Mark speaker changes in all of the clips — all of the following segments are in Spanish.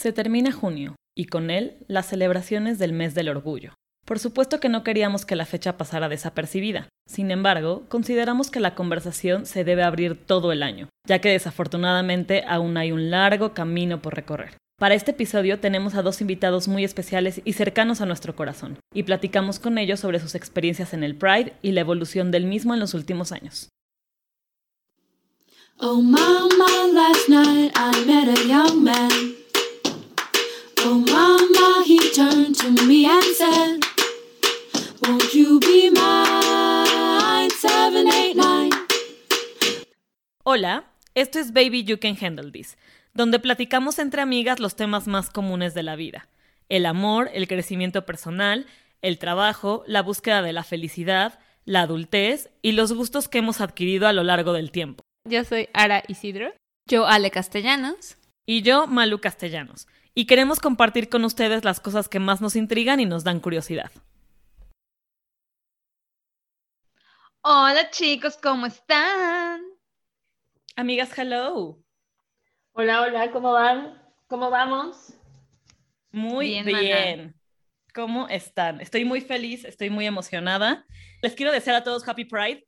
Speaker 1: Se termina junio y con él las celebraciones del mes del orgullo. Por supuesto que no queríamos que la fecha pasara desapercibida. Sin embargo, consideramos que la conversación se debe abrir todo el año, ya que desafortunadamente aún hay un largo camino por recorrer. Para este episodio tenemos a dos invitados muy especiales y cercanos a nuestro corazón, y platicamos con ellos sobre sus experiencias en el Pride y la evolución del mismo en los últimos años. Oh last night I met a young man. Oh mama, he turned to me and said, Won't you be mine? 789. Hola, esto es Baby You Can Handle This, donde platicamos entre amigas los temas más comunes de la vida. El amor, el crecimiento personal, el trabajo, la búsqueda de la felicidad, la adultez y los gustos que hemos adquirido a lo largo del tiempo.
Speaker 2: Yo soy Ara Isidro.
Speaker 3: Yo Ale Castellanos.
Speaker 1: Y yo Malu Castellanos. Y queremos compartir con ustedes las cosas que más nos intrigan y nos dan curiosidad.
Speaker 3: Hola chicos, ¿cómo están?
Speaker 1: Amigas, hello.
Speaker 2: Hola, hola, ¿cómo van? ¿Cómo vamos?
Speaker 1: Muy bien. ¿Cómo están? Estoy muy feliz, estoy muy emocionada. Les quiero desear a todos Happy Pride.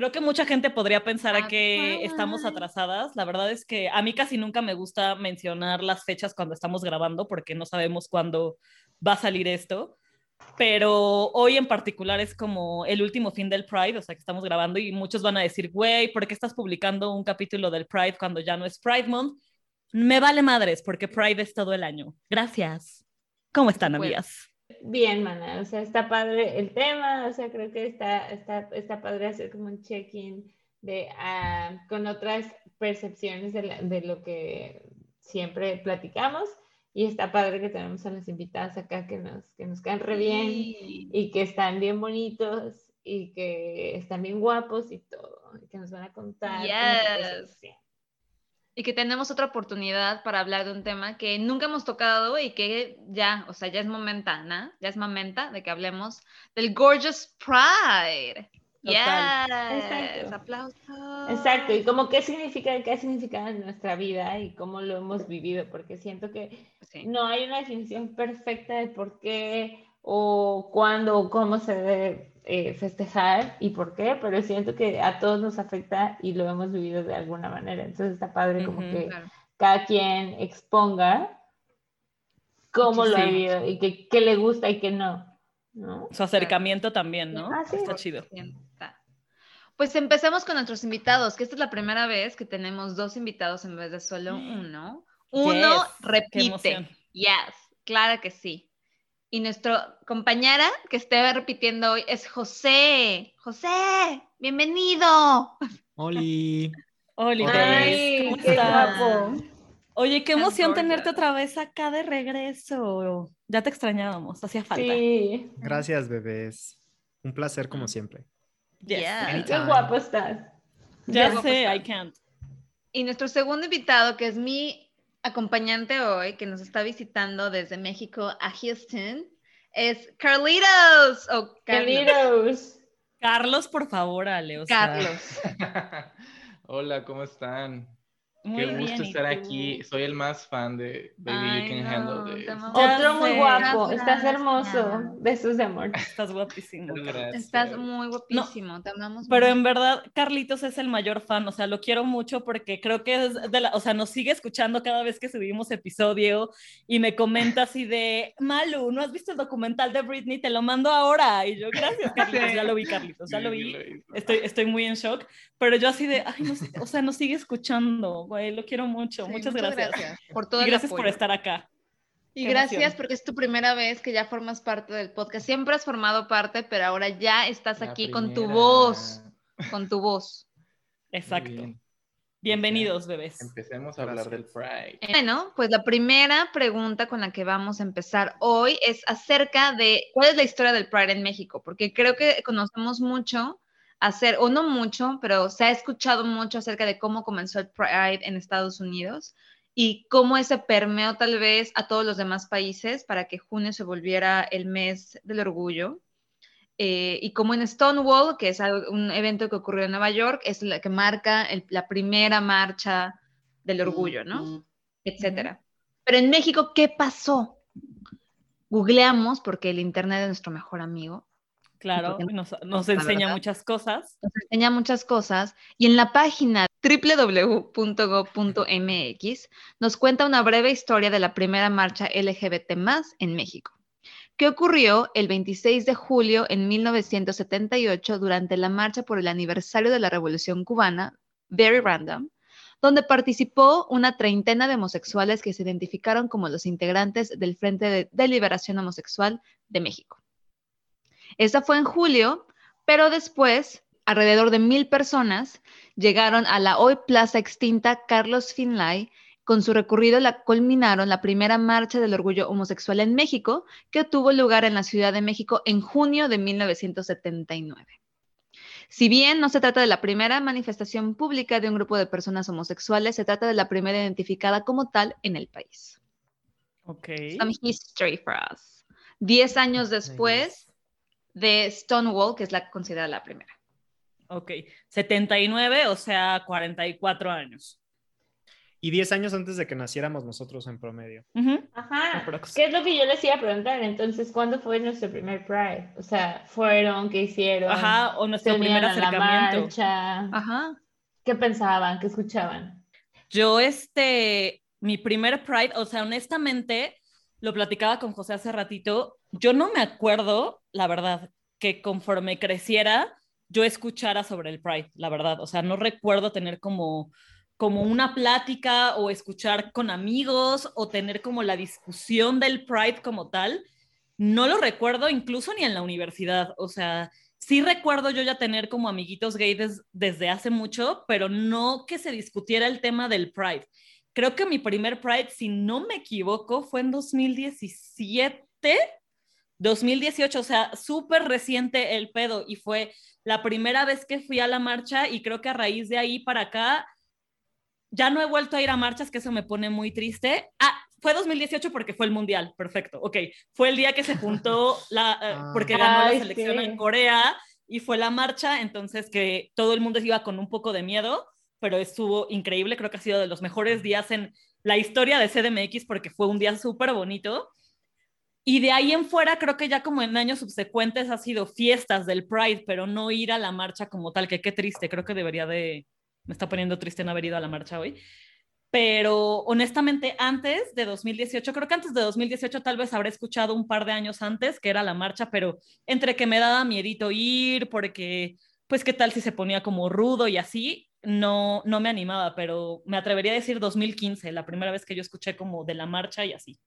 Speaker 1: Creo que mucha gente podría pensar que estamos atrasadas. La verdad es que a mí casi nunca me gusta mencionar las fechas cuando estamos grabando porque no sabemos cuándo va a salir esto. Pero hoy en particular es como el último fin del Pride, o sea que estamos grabando y muchos van a decir, güey, ¿por qué estás publicando un capítulo del Pride cuando ya no es Pride Month? Me vale madres porque Pride es todo el año. Gracias. ¿Cómo están, amigas?
Speaker 2: Bien, mana, o sea, está padre el tema, o sea, creo que está, está, está padre hacer como un check-in de, uh, con otras percepciones de, de, lo que siempre platicamos y está padre que tenemos a las invitadas acá que nos, que nos caen re bien y que están bien bonitos y que están bien guapos y todo, y que nos van a contar.
Speaker 3: Yes y que tenemos otra oportunidad para hablar de un tema que nunca hemos tocado y que ya, o sea, ya es momenta, ¿no? Ya es momenta de que hablemos del Gorgeous Pride. Yes.
Speaker 2: Aplausos. Exacto. Y como qué significa, qué significa en nuestra vida y cómo lo hemos vivido, porque siento que no hay una definición perfecta de por qué o cuándo o cómo se debe eh, festejar y por qué, pero siento que a todos nos afecta y lo hemos vivido de alguna manera. Entonces está padre como que cada quien exponga cómo lo ha vivido y qué le gusta y qué no.
Speaker 1: Su acercamiento también, ¿no?
Speaker 2: Ah,
Speaker 1: está chido.
Speaker 3: Pues empecemos con nuestros invitados, que esta es la primera vez que tenemos dos invitados en vez de solo uno. Uno repite. Yes, claro que sí. Y nuestra compañera que esté repitiendo hoy es José. José, bienvenido.
Speaker 4: Oli.
Speaker 1: Oli, Ay, qué guapo. Oye, qué emoción tenerte otra vez acá de regreso. Ya te extrañábamos, hacía falta.
Speaker 2: Sí.
Speaker 4: Gracias, bebés. Un placer como siempre.
Speaker 2: Qué guapo estás.
Speaker 1: Ya sé, I can't.
Speaker 3: Y nuestro segundo invitado, que es mi acompañante hoy que nos está visitando desde México a Houston es Carlitos o
Speaker 2: Carlitos.
Speaker 1: Carlos, por favor, Ale.
Speaker 3: Carlos.
Speaker 5: Hola, ¿cómo están? Qué gusto estar aquí. Soy el más fan de Baby You Can Handle This.
Speaker 2: Otro muy guapo. Estás hermoso. Besos de amor.
Speaker 1: Estás guapísimo.
Speaker 3: Estás muy guapísimo. Te amamos.
Speaker 1: Pero en verdad, Carlitos es el mayor fan. O sea, lo quiero mucho porque creo que es de la, o sea, nos sigue escuchando cada vez que subimos episodio y me comenta así de Malu, ¿no has visto el documental de Britney? Te lo mando ahora. Y yo, gracias, Carlitos. Ya lo vi, Carlitos. Ya lo vi. Estoy, estoy muy en shock. Pero yo así de, ay, no sé, o sea, nos sigue escuchando güey, lo quiero mucho. muchas, gracias.
Speaker 3: por todo
Speaker 1: y gracias por estar acá.
Speaker 3: Y gracias porque es tu primera vez que ya formas parte del podcast. Siempre has formado parte, pero ahora ya estás aquí con tu voz, con tu voz.
Speaker 1: Exacto. Bienvenidos, bebés.
Speaker 5: Empecemos a hablar del Pride.
Speaker 3: Bueno, pues la primera pregunta con la que vamos a empezar hoy es acerca de cuál es la historia del Pride en México, porque creo que conocemos mucho hacer, o no mucho, pero se ha escuchado mucho acerca de cómo comenzó el Pride en Estados Unidos y cómo ese permeó tal vez a todos los demás países para que junio se volviera el mes del orgullo. Eh, y como en Stonewall, que es un evento que ocurrió en Nueva York, es la que marca la primera marcha del orgullo, ¿no? Etcétera. Pero en México, ¿qué pasó? Googleamos, porque el Internet es nuestro mejor amigo.
Speaker 1: Claro, nos, nos enseña muchas cosas.
Speaker 3: Nos enseña muchas cosas. Y en la página www.go.mx nos cuenta una breve historia de la primera marcha LGBT en México, que ocurrió el 26 de julio en 1978 durante la marcha por el aniversario de la Revolución Cubana, Very Random, donde participó una treintena de homosexuales que se identificaron como los integrantes del Frente de, Liberación Homosexual de México. Esta fue en julio, pero después, alrededor de mil personas llegaron a la hoy plaza extinta Carlos Finlay. Con su recorrido la culminaron la primera marcha del orgullo homosexual en México, que tuvo lugar en la Ciudad de México en junio de 1979. Si bien no se trata de la primera manifestación pública de un grupo de personas homosexuales, se trata de la primera identificada como tal en el país.
Speaker 1: Ok.
Speaker 3: Some history for us. Diez años después de Stonewall, que es la considerada la primera.
Speaker 1: Ok, 79, o sea, 44 años.
Speaker 4: Y 10 años antes de que naciéramos nosotros en promedio.
Speaker 2: Ajá. ¿Qué es lo que yo les iba a preguntar? Entonces, ¿cuándo fue nuestro primer Pride? O sea, ¿fueron? ¿Qué hicieron?
Speaker 1: Ajá, o nuestro primer acercamiento.
Speaker 2: Ajá. ¿Qué pensaban? ¿Qué escuchaban?
Speaker 1: Yo, este, mi primer Pride, o sea, honestamente, lo platicaba con José hace ratito, yo no me acuerdo, la verdad, que conforme creciera, yo escuchara sobre el Pride, la verdad. O sea, no recuerdo tener como, como una plática o escuchar con amigos o tener como la discusión del Pride como tal. No lo recuerdo incluso ni en la universidad. O sea, sí recuerdo yo ya tener como amiguitos gays desde hace mucho, pero no que se discutiera el tema del Pride. Creo que mi primer Pride, si no me equivoco, fue en 2017 2018, o sea, súper reciente el pedo y fue la primera vez que fui a la marcha y creo que a raíz de ahí para acá ya no he vuelto a ir a marchas, que eso me pone muy triste. Ah, fue 2018 porque fue el mundial, perfecto, ok. Fue el día que se juntó la, eh, ah. porque ganó la selección en Corea y fue la marcha, entonces que todo el mundo iba con un poco de miedo, pero estuvo increíble, creo que ha sido de los mejores días en la historia de CDMX porque fue un día súper bonito. Y de ahí en fuera, creo que ya como en años subsecuentes ha sido fiestas del Pride, pero no ir a la marcha como tal, que qué triste, creo que debería de, me está poniendo triste no haber ido a la marcha hoy. Pero honestamente, antes de 2018, creo que antes de 2018 tal vez habré escuchado un par de años antes que era la marcha, pero entre que me daba miedito ir, porque pues qué tal si se ponía como rudo y así, no, no me animaba, pero me atrevería a decir 2015, la primera vez que yo escuché como de la marcha y así.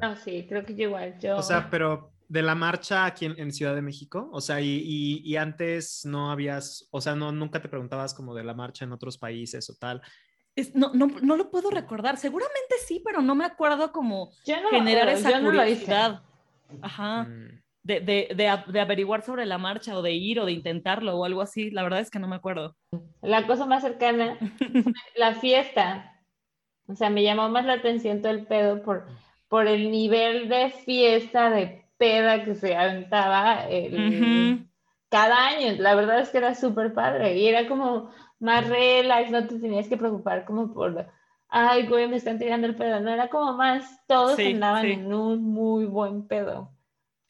Speaker 2: Ah, sí, creo que yo igual. Yo...
Speaker 4: O sea, pero de la marcha aquí en, Ciudad de México, o sea, y, y, antes no habías, o sea, no, nunca te preguntabas como de la marcha en otros países o tal.
Speaker 1: Es, no, no, no, lo puedo recordar, seguramente sí, pero no me acuerdo como generar esa curiosidad. Ajá. Mm. De, de, de, de, averiguar sobre la marcha o de ir o de intentarlo o algo así, la verdad es que no me acuerdo.
Speaker 2: La cosa más cercana, la fiesta. O sea, me llamó más la atención todo el pedo por por el nivel de fiesta, de peda que se aventaba cada año. La verdad es que era súper padre y era como más relax, no te tenías que preocupar como por, ay, güey, me están tirando el pedo. No, era como más, todos andaban en un muy buen pedo.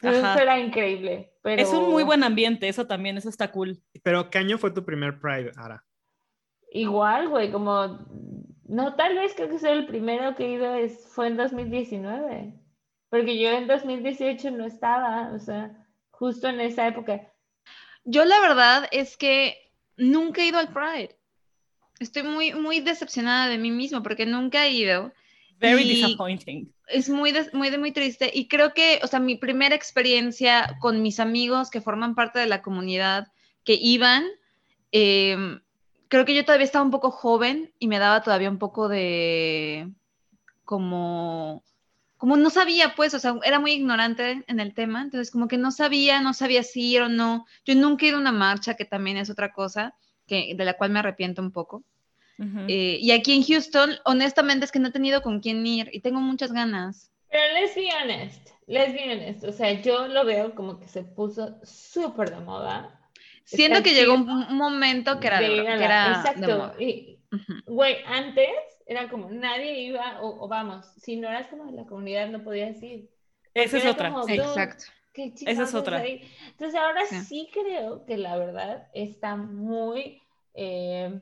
Speaker 2: Eso era increíble. Pero...
Speaker 1: Es un muy buen ambiente, eso también, eso está cool.
Speaker 4: Pero, ¿qué año fue tu primer Pride, Ara?
Speaker 2: Igual, güey, como no, tal vez creo que sea el primero que he ido es, fue en 2019, porque yo en 2018 no estaba, o sea, justo en esa época.
Speaker 3: Yo la verdad es que nunca he ido al Pride. Estoy muy, muy decepcionada de mí mismo porque nunca he ido.
Speaker 1: Very disappointing.
Speaker 3: Es muy, muy, muy triste y creo que, o sea, mi primera experiencia con mis amigos que forman parte de la comunidad que iban, eh, creo que yo todavía estaba un poco joven y me daba todavía un poco de como como no sabía, pues, o sea, era muy ignorante en el tema, entonces como que no sabía, no sabía si ir o no. Yo nunca he ido a una marcha, que también es otra cosa, que, de la cual me arrepiento un poco. Eh, y aquí en Houston, honestamente, es que no he tenido con quién ir y tengo muchas ganas.
Speaker 2: Pero let's be honest, let's be honest, o sea, yo lo veo como que se puso súper de moda
Speaker 3: Siento que llegó un, momento que era, de,
Speaker 2: Exacto. Güey, antes era como nadie iba, o, vamos, si no eras como de la comunidad no podías ir.
Speaker 1: Esa es otra.
Speaker 3: Exacto.
Speaker 1: Esa es otra.
Speaker 2: Entonces ahora sí. creo que la verdad está muy... Eh,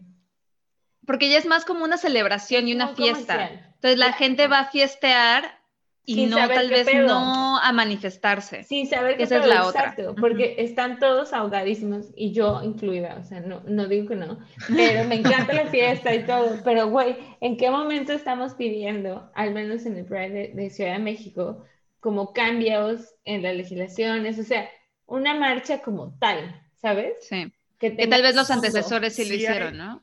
Speaker 3: Porque ya es más como una celebración y una fiesta. Entonces la gente va a fiestear y no tal vez no a manifestarse.
Speaker 2: Sin saber que esa es la exacto, otra. Porque están todos ahogadísimos y yo incluida, o sea, no, no digo que no, pero me encanta la fiesta y todo, pero güey, ¿en qué momento estamos pidiendo, al menos en el Pride de, Ciudad de México, como cambios en las legislaciones, o sea, una marcha como tal, ¿sabes?
Speaker 3: Sí. Que, tal vez los antecesores sí, lo hicieron, ¿no?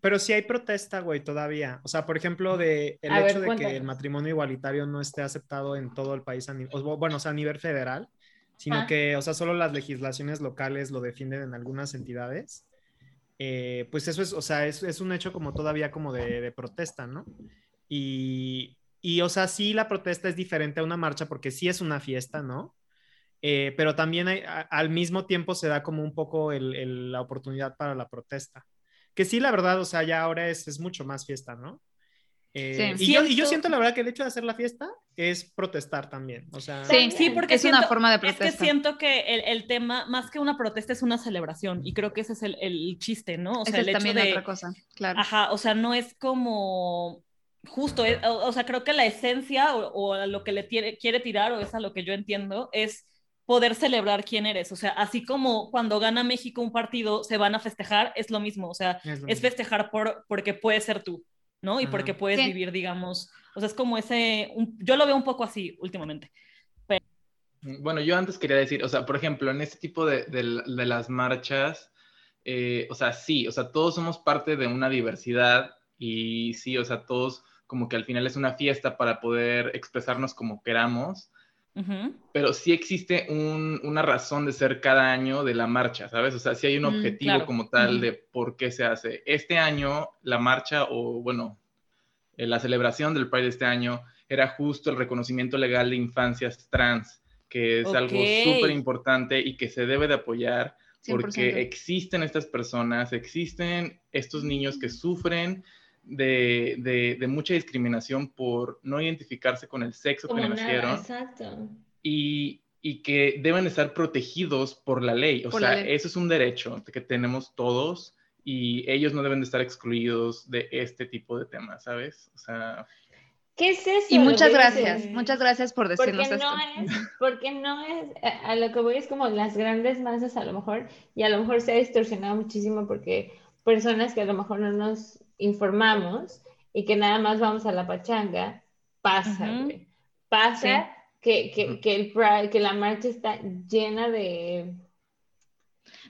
Speaker 4: Pero sí hay protesta, güey, todavía. O sea, por ejemplo, de el hecho de que el matrimonio igualitario no esté aceptado en todo el país, a bueno, o sea, a nivel federal, sino ah. que, o sea, solo las legislaciones locales lo defienden en algunas entidades. Eh, pues eso es, o sea, es, es, un hecho como todavía como de, de protesta, ¿no? Y, y, o sea, sí la protesta es diferente a una marcha porque sí es una fiesta, ¿no? Eh, pero también hay, al mismo tiempo se da como un poco el, la oportunidad para la protesta que sí, la verdad, o sea, ya ahora es, es mucho más fiesta, ¿no? Eh, y, yo, y, yo, siento la verdad que el hecho de hacer la fiesta es protestar también. O sea,
Speaker 3: sí, sí, porque es una forma de protestar.
Speaker 1: Es que siento que el, el, tema, más que una protesta, es una celebración. Y creo que ese es el, el chiste, ¿no?
Speaker 3: O sea, el también de, otra cosa, claro.
Speaker 1: Ajá, o sea, no es como justo, eh, o, sea, creo que la esencia o, o a lo que le quiere tirar, o es a lo que yo entiendo, es poder celebrar quién eres. O sea, así como cuando gana México un partido se van a festejar, es lo mismo. O sea, es, festejar por, porque puedes ser tú, ¿no? Y porque puedes vivir, digamos. O sea, es como ese. yo lo veo un poco así últimamente.
Speaker 5: Bueno, yo antes quería decir, o sea, por ejemplo, en este tipo de, de, las marchas, eh, o sea, sí, o sea, todos somos parte de una diversidad y sí, o sea, todos como que al final es una fiesta para poder expresarnos como queramos pero sí existe una razón de ser cada año de la marcha, ¿sabes? O sea, sí hay un mm, objetivo como tal de por qué se hace. Este año, la marcha, o bueno, eh, la celebración del Pride de este año era justo el reconocimiento legal de infancias trans, que es algo súper importante y que se debe de apoyar porque existen estas personas, existen estos niños que sufren de, de, mucha discriminación por no identificarse con el sexo que nacieron. Exacto. Y, y, que deben estar protegidos por la ley. O sea, eso es un derecho que tenemos todos y ellos no deben de estar excluidos de este tipo de temas, ¿sabes? O sea...
Speaker 2: ¿Qué es eso?
Speaker 3: Y muchas gracias, muchas gracias por decirnos
Speaker 2: porque
Speaker 3: no
Speaker 2: Es, porque no es, a lo que voy es como las grandes masas a lo mejor, y a lo mejor se ha distorsionado muchísimo porque personas que a lo mejor no nos informamos y que nada más vamos a la pachanga, pasa, Pasa que, que, que, el que la marcha está llena de...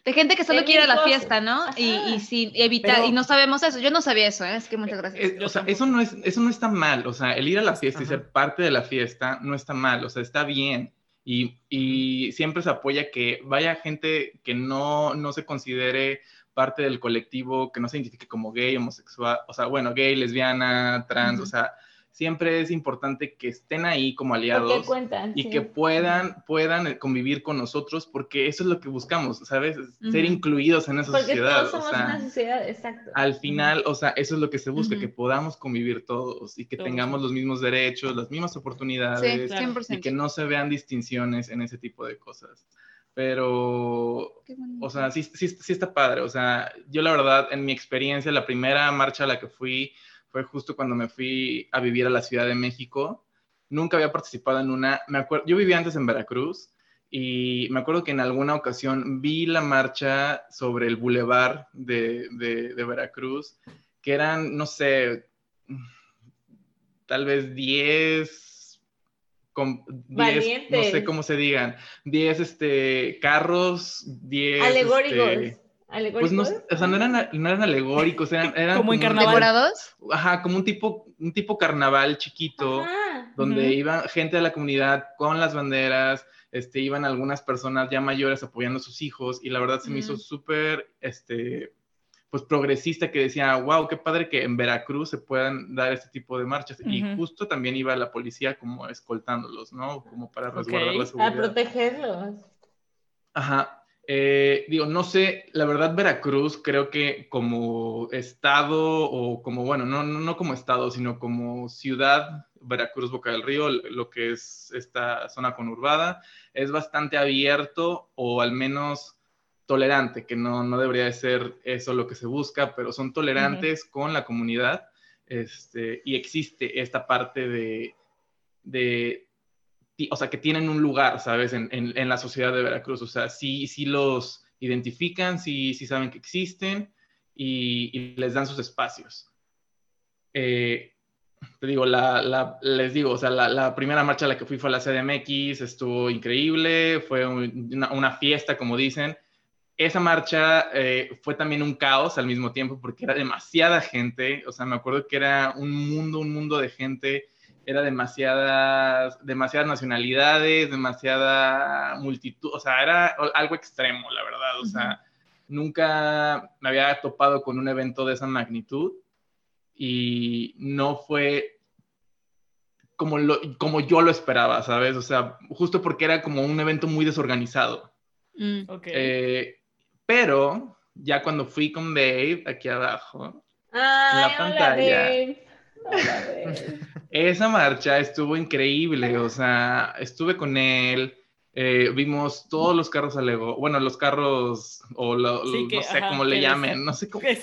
Speaker 3: De gente que solo quiere la fiesta, ¿no? Y, y, sí, evitar, y no sabemos eso. Yo no sabía eso, ¿eh? es que muchas gracias.
Speaker 5: Eh, o sea, eso no, es, eso no está mal. O sea, el ir a la fiesta y ser parte de la fiesta no está mal. O sea, está bien. Y, y, siempre se apoya que vaya gente que no, no se considere parte del colectivo que no se identifique como gay, homosexual, o sea, bueno, gay, lesbiana, trans, o sea, siempre es importante que estén ahí como aliados y que puedan, puedan convivir con nosotros porque eso es lo que buscamos, ¿sabes? Ser incluidos en esa sociedad.
Speaker 2: Todos somos una sociedad, exacto.
Speaker 5: Al final, o sea, eso es lo que se busca, que podamos convivir todos y que tengamos los mismos derechos, las mismas oportunidades y que no se vean distinciones en ese tipo de cosas pero, o sea, sí, sí, sí, está padre. O sea, yo la verdad, en mi experiencia, la primera marcha a la que fui fue justo cuando me fui a vivir a la Ciudad de México. Nunca había participado en una, me acuerdo, yo vivía antes en Veracruz y me acuerdo que en alguna ocasión vi la marcha sobre el bulevar de, de, de Veracruz, que eran, no sé, tal vez 10 con 10, no sé cómo se digan, 10 este, carros, 10...
Speaker 2: Alegóricos. Este,
Speaker 5: pues no, o sea, no eran, no eran alegóricos, eran, eran
Speaker 3: como en carnaval.
Speaker 5: Ajá, como un tipo, un tipo carnaval chiquito, donde iban gente de la comunidad con las banderas, este, iban algunas personas ya mayores apoyando a sus hijos, y la verdad se me hizo súper, este, pues progresista que decía, wow, qué padre que en Veracruz se puedan dar este tipo de marchas. Y justo también iba la policía como escoltándolos, ¿no? Como para resguardar la seguridad.
Speaker 2: A protegerlos.
Speaker 5: Ajá. Eh, digo, no sé, la verdad Veracruz creo que como estado o como, bueno, no, no, como estado, sino como ciudad, Veracruz, Boca del Río, lo que es esta zona conurbada, es bastante abierto o al menos tolerante, que no, no debería de ser eso lo que se busca, pero son tolerantes con la comunidad este, y existe esta parte de, de, o sea, que tienen un lugar, ¿sabes? En, en, la sociedad de Veracruz. O sea, sí, sí los identifican, sí, sí saben que existen y, les dan sus espacios. Eh, te digo, la, la, les digo, o sea, la, la, primera marcha a la que fui fue a la CDMX, estuvo increíble, fue una, una fiesta, como dicen. Esa marcha eh, fue también un caos al mismo tiempo porque era demasiada gente, o sea, me acuerdo que era un mundo, un mundo de gente era demasiadas, demasiadas nacionalidades, demasiada multitud, o sea, era algo extremo, la verdad, o sea, nunca me había topado con un evento de esa magnitud y no fue como, lo, como yo lo esperaba, ¿sabes? O sea, justo porque era como un evento muy desorganizado. Mm. Eh, pero ya cuando fui con Dave, aquí abajo, en la pantalla, esa marcha estuvo increíble, o sea, estuve con él, eh, vimos todos los carros alegóricos, bueno, los carros, o no sé cómo le llamen, no sé cómo. Sí,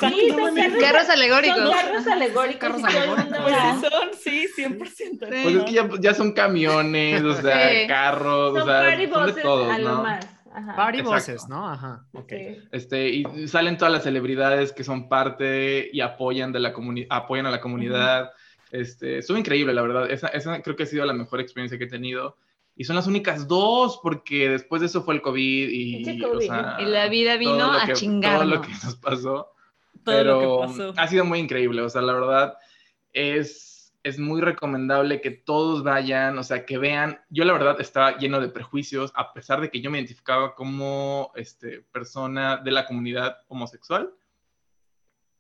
Speaker 3: carros alegóricos.
Speaker 2: carros alegóricos. Carros alegóricos.
Speaker 1: Pues son, sí, 100%.
Speaker 5: Pues es que ya, son camiones, o sea, carros, o sea, son de todos, ¿no? Más.
Speaker 4: Party voces, ¿no? Ajá, ok.
Speaker 5: Este, y salen todas las celebridades que son parte y apoyan, de la apoyan a la comunidad. Este, estuvo increíble, la verdad. Esa, esa, creo que ha sido la mejor experiencia que he tenido. Y son las únicas dos, porque después de eso fue el COVID y,
Speaker 3: y la vida vino a chingar.
Speaker 5: Todo lo que nos pasó. Todo pero lo que pasó. ha sido muy increíble. O sea, la verdad es, es muy recomendable que todos vayan, o sea, que vean. Yo la verdad estaba lleno de prejuicios, a pesar de que yo me identificaba como este, persona de la comunidad homosexual.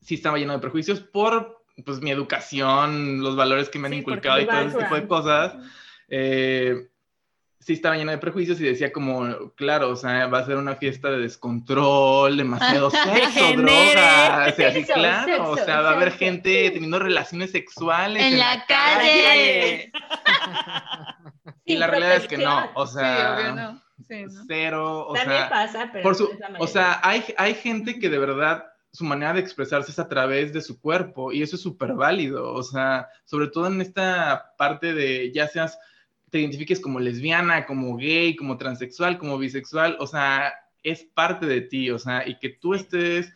Speaker 5: Sí estaba lleno de prejuicios por pues mi educación, los valores que me han inculcado y todo ese tipo de cosas, eh, sí estaba llena de prejuicios y decía como, claro, o sea, va a ser una fiesta de descontrol, demasiado sexo, drogas, así, claro, o sea, va a haber gente teniendo relaciones sexuales
Speaker 3: en, la, calle.
Speaker 5: y la realidad es que no, o sea, cero, o
Speaker 2: También
Speaker 5: sea,
Speaker 2: pasa, pero
Speaker 5: por su, o sea, hay, hay gente que de verdad su manera de expresarse es a través de su cuerpo y eso es súper válido, o sea, sobre todo en esta parte de ya seas, te identifiques como lesbiana, como gay, como transexual, como bisexual, o sea, es parte de ti, o sea, y que tú estés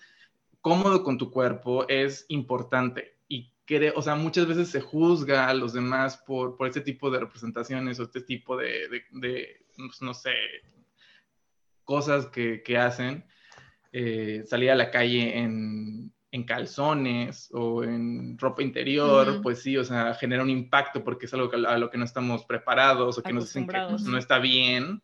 Speaker 5: cómodo con tu cuerpo es importante. Y que, o sea, muchas veces se juzga a los demás por, por este tipo de representaciones o este tipo de, de, pues, no sé, cosas que, que hacen. Eh, salir a la calle en, calzones o en ropa interior, pues sí, o sea, genera un impacto porque es algo a lo que no estamos preparados o que nos dicen que pues, no está bien,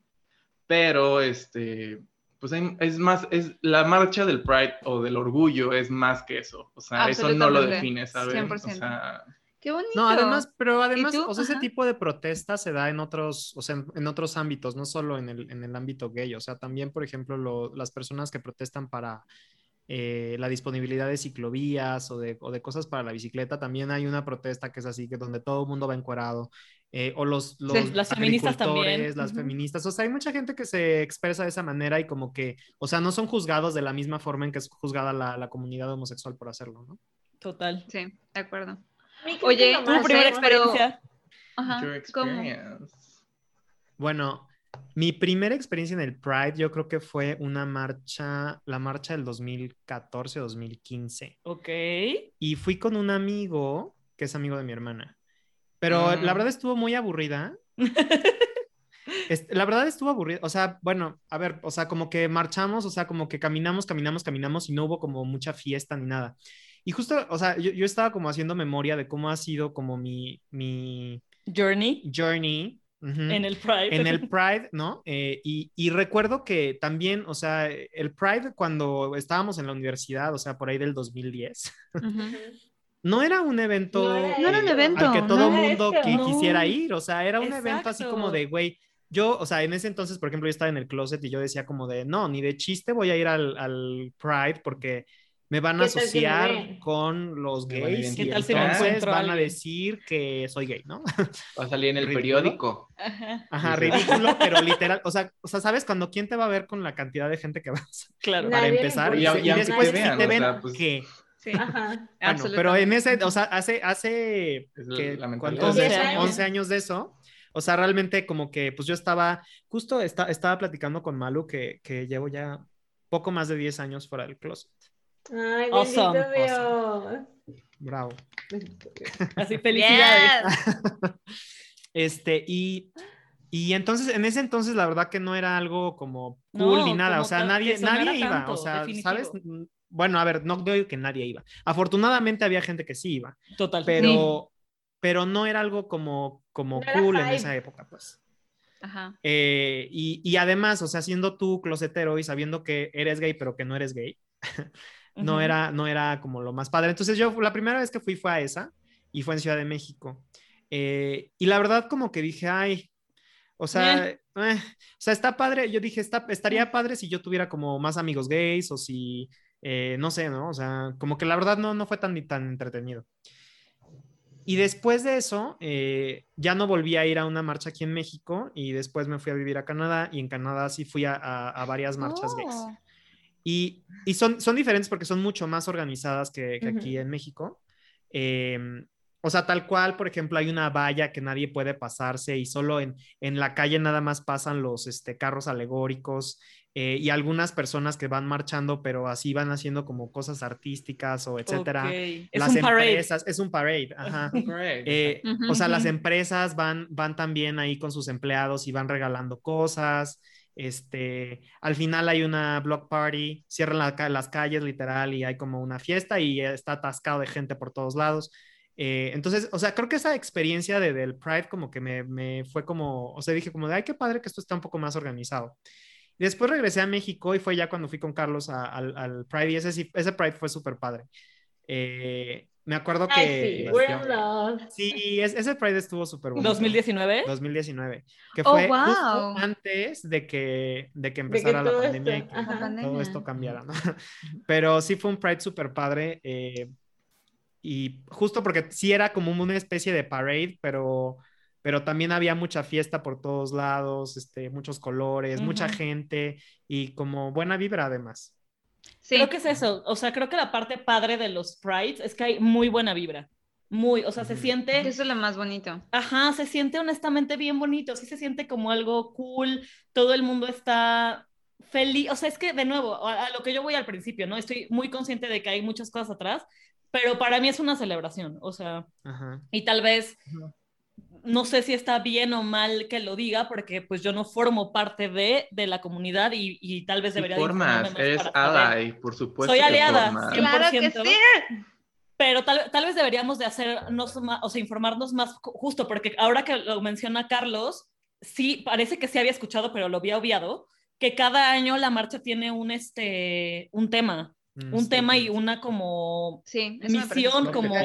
Speaker 5: pero este, pues es más, es la marcha del Pride o del orgullo es más que eso, o sea, eso no lo define, ¿sabes? 100%. O sea,
Speaker 3: Qué bonito.
Speaker 4: No, además, pero además, o sea, ese tipo de protesta se da en otros, o sea, en, otros ámbitos, no solo en el, en el, ámbito gay, o sea, también, por ejemplo, las personas que protestan para eh, la disponibilidad de ciclovías o de, o de, cosas para la bicicleta, también hay una protesta que es así, que donde todo el mundo va encuadrado, eh, o los, los
Speaker 1: las feministas también.
Speaker 4: Las feministas, o sea, hay mucha gente que se expresa de esa manera y como que, o sea, no son juzgados de la misma forma en que es juzgada la, la comunidad homosexual por hacerlo, ¿no?
Speaker 1: Total.
Speaker 3: Sí, de acuerdo. Oye,
Speaker 1: tu primera experiencia.
Speaker 3: ¿cómo?
Speaker 4: Bueno, mi primera experiencia en el Pride yo creo que fue una marcha, la marcha del 2014-2015.
Speaker 1: Ok.
Speaker 4: Y fui con un amigo que es amigo de mi hermana. Pero la mm. verdad estuvo muy aburrida. la verdad estuvo aburrida. O sea, bueno, a ver, o sea, como que marchamos, o sea, como que caminamos, caminamos, caminamos y no hubo como mucha fiesta ni nada. Y justo, o sea, yo, yo, estaba como haciendo memoria de cómo ha sido como mi, mi
Speaker 1: journey.
Speaker 4: Journey.
Speaker 1: En el Pride.
Speaker 4: En el Pride, ¿no? Eh, y, y, recuerdo que también, o sea, el Pride cuando estábamos en la universidad, o sea, por ahí del 2010, no era un evento,
Speaker 3: no era, un evento
Speaker 4: al que todo el mundo quisiera ir, o sea, era un evento así como de, güey, yo, o sea, en ese entonces, por ejemplo, yo estaba en el closet y yo decía como de, no, ni de chiste voy a ir al, al Pride porque me van a asociar con los gays y entonces van a decir que soy gay, ¿no?
Speaker 5: Va a salir en el periódico.
Speaker 4: Ajá, ridículo, pero literal, o sea, o sea, ¿sabes? Cuando quién te va a ver con la cantidad de gente que vas
Speaker 1: claro.
Speaker 4: para empezar y, después te, te ven pues, que... Sí. Ajá, bueno, pero en ese, o sea, hace, hace, que, ¿cuántos? 11 años de eso, o sea, realmente como que, pues yo estaba, justo estaba platicando con Malu que, que llevo ya poco más de 10 años fuera del closet.
Speaker 2: Ay, awesome. Dios.
Speaker 4: Bravo.
Speaker 1: Así, felicidades.
Speaker 4: este, y, y entonces, en ese entonces, la verdad que no era algo como cool ni nada. O sea, nadie, nadie iba. o sea, ¿sabes? Bueno, a ver, no digo que nadie iba. Afortunadamente había gente que sí iba.
Speaker 1: Total.
Speaker 4: Pero, pero no era algo como, como cool en esa época, pues. Ajá. Eh, y, y, además, o sea, siendo tú closetero y sabiendo que eres gay, pero que no eres gay, no, era, no era como lo más padre. Entonces yo la primera vez que fui fue a esa y fue en Ciudad de México. Eh, y la verdad como que dije, ay, o sea, eh, o sea, está padre. Yo dije, está, estaría padre si yo tuviera como más amigos gays o si, eh, no sé, ¿no? O sea, como que la verdad no, no fue tan, tan entretenido. Y después de eso, ya no volví a ir a una marcha aquí en México y después me fui a vivir a Canadá y en Canadá sí fui a, a, varias marchas gays. Y, y son, son diferentes porque son mucho más organizadas que, aquí en México. Em, o sea, tal cual, por ejemplo, hay una valla que nadie puede pasarse y solo en, en la calle nada más pasan los este, carros alegóricos eh, y algunas personas que van marchando, pero así van haciendo como cosas artísticas o etcétera.
Speaker 1: Es las un empresas,
Speaker 4: es un parade, ajá. Eh, o sea, las empresas van, van también ahí con sus empleados y van regalando cosas. Este, al final hay una block party, cierran las calles literal y hay como una fiesta y está atascado de gente por todos lados. Eh, entonces, o sea, creo que esa experiencia de, del Pride como que me, me, fue como, o sea, dije como de, ay, qué padre que esto está un poco más organizado. Después regresé a México y fue ya cuando fui con Carlos al, al, Pride y ese, ese Pride fue súper padre. Eh, me acuerdo que. sí, sí ese Pride estuvo súper bueno.
Speaker 1: ¿2019?
Speaker 4: 2019. Que oh, fue justo antes de que, de que empezara la pandemia y que todo esto cambiara, ¿no? Pero sí fue un Pride súper padre. Eh, y justo porque sí era como una especie de parade, pero, pero también había mucha fiesta por todos lados, este, muchos colores, mucha gente y como buena vibra además.
Speaker 1: Sí. Creo que es eso, o sea, creo que la parte padre de los prides es que hay muy buena vibra. Muy, o sea, se siente.
Speaker 3: Eso es lo más bonito.
Speaker 1: Ajá, se siente honestamente bien bonito. Sí se siente como algo cool. Todo el mundo está feliz. O sea, es que de nuevo, a, lo que yo voy al principio, ¿no? Estoy muy consciente de que hay muchas cosas atrás, pero para mí es una celebración. O sea, y tal vez no sé si está bien o mal que lo diga, porque pues yo no formo parte de, de la comunidad y, y tal vez debería...
Speaker 5: Formas, eres ally, por supuesto.
Speaker 1: Soy aliada, 100%. Claro que sí. Pero tal, tal, vez deberíamos de hacernos, más, o sea, informarnos más justo, porque ahora que lo menciona Carlos, sí, parece que sí había escuchado, pero lo había obviado, que cada año la marcha tiene un, este, un tema. Mm, un tema y una como misión, como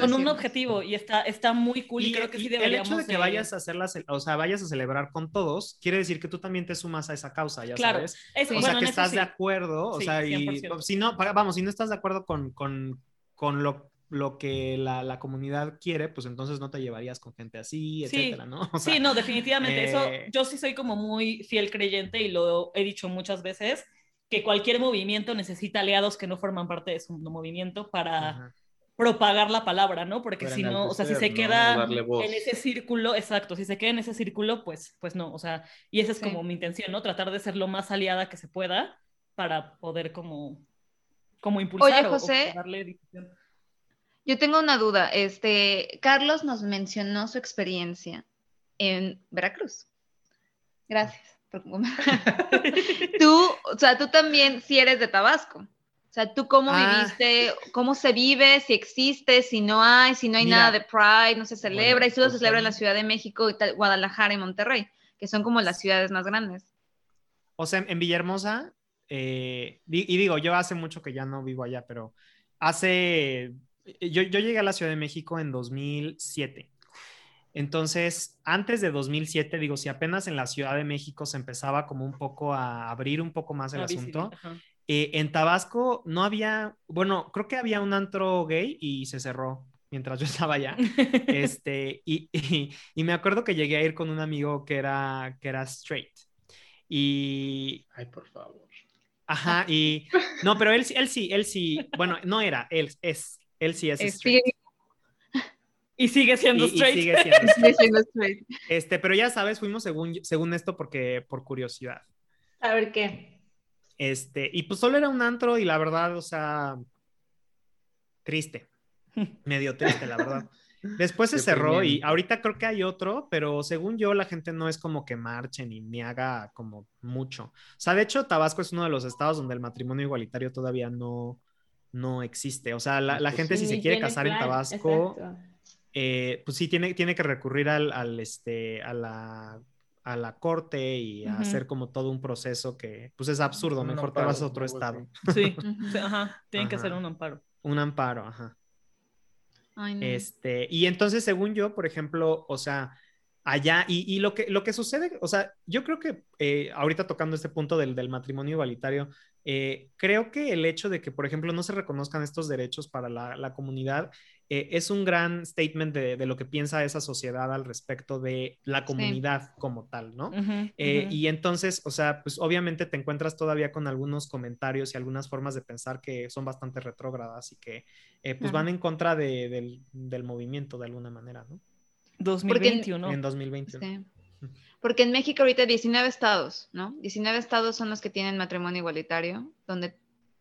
Speaker 1: con un objetivo y está, está muy cool y, creo que sí deberíamos.
Speaker 4: El hecho de que vayas a hacerlas, o sea, vayas a celebrar con todos, quiere decir que tú también te sumas a esa causa, ya sabes. o sea, que estás de acuerdo, o sea, y si no, vamos, si no estás de acuerdo con, con, con lo lo que la, la, comunidad quiere, pues entonces no te llevarías con gente así, etcétera, ¿no?
Speaker 1: sí, no, definitivamente. Eso, eh, yo sí soy como muy fiel creyente y lo he dicho muchas veces que cualquier movimiento necesita aliados que no forman parte de su movimiento para propagar la palabra, ¿no? Porque si no, o sea, si se queda en ese círculo, exacto, si se queda en ese círculo, pues, pues no, o sea, y esa es como mi intención, ¿no? Tratar de ser lo más aliada que se pueda para poder como, como impulsar
Speaker 3: Oye, José, darle Yo tengo una duda, este, Carlos nos mencionó su experiencia en Veracruz. Gracias. tú, o sea, tú también si eres de Tabasco. O sea, tú cómo ah. viviste, cómo se vive, si existe, si no hay, si no hay nada de Pride, no se celebra, y solo se pues celebra en la Ciudad de México, Guadalajara y Monterrey, que son como las ciudades más grandes.
Speaker 4: O sea, en Villahermosa, eh, y digo, yo hace mucho que ya no vivo allá, pero hace, yo, yo llegué a la Ciudad de México en 2007. Entonces, antes de 2007, digo, si apenas en la Ciudad de México se empezaba como un poco a abrir un poco más el asunto, eh, en Tabasco no había, bueno, creo que había un antro gay y se cerró mientras yo estaba allá. este, y, y, me acuerdo que llegué a ir con un amigo que era, que era straight. Y...
Speaker 5: Ay, por favor.
Speaker 4: Ajá, y... No, pero él, él sí, él sí, bueno, no era, él es, él sí es straight.
Speaker 1: Y sigue siendo straight.
Speaker 4: sigue, siendo, straight. Este, pero ya sabes, fuimos según, según esto porque por curiosidad.
Speaker 2: A ver qué.
Speaker 4: Este, y pues solo era un antro y la verdad, o sea, triste. Medio triste, la verdad. Después se cerró y ahorita creo que hay otro, pero según yo la gente no es como que marche ni, ni haga como mucho. O sea, de hecho Tabasco es uno de los estados donde el matrimonio igualitario todavía no, no existe. O sea, la, la pues gente si se quiere casar en Tabasco, eh, pues sí, tiene, tiene que recurrir al, este, a, la, a la corte y hacer como todo un proceso que, pues es absurdo, mejor te vas a otro estado.
Speaker 1: Sí, ajá, tienen que hacer un amparo.
Speaker 4: Un amparo, ajá. Este, y entonces, según yo, por ejemplo, o sea, allá, y, lo, que, lo que sucede, o sea, yo creo que eh, ahorita tocando este punto del, del matrimonio igualitario, eh, creo que el hecho de que, por ejemplo, no se reconozcan estos derechos para la, la comunidad eh, es un gran statement de, lo que piensa esa sociedad al respecto de la comunidad como tal, ¿no? Eh, y entonces, o sea, pues obviamente te encuentras todavía con algunos comentarios y algunas formas de pensar que son bastante retrógradas y que eh, pues van en contra del, movimiento de alguna manera, ¿no?
Speaker 1: 2021.
Speaker 4: En 2021.
Speaker 3: Porque en México ahorita 19 estados, ¿no? 19 estados son los que tienen matrimonio igualitario, donde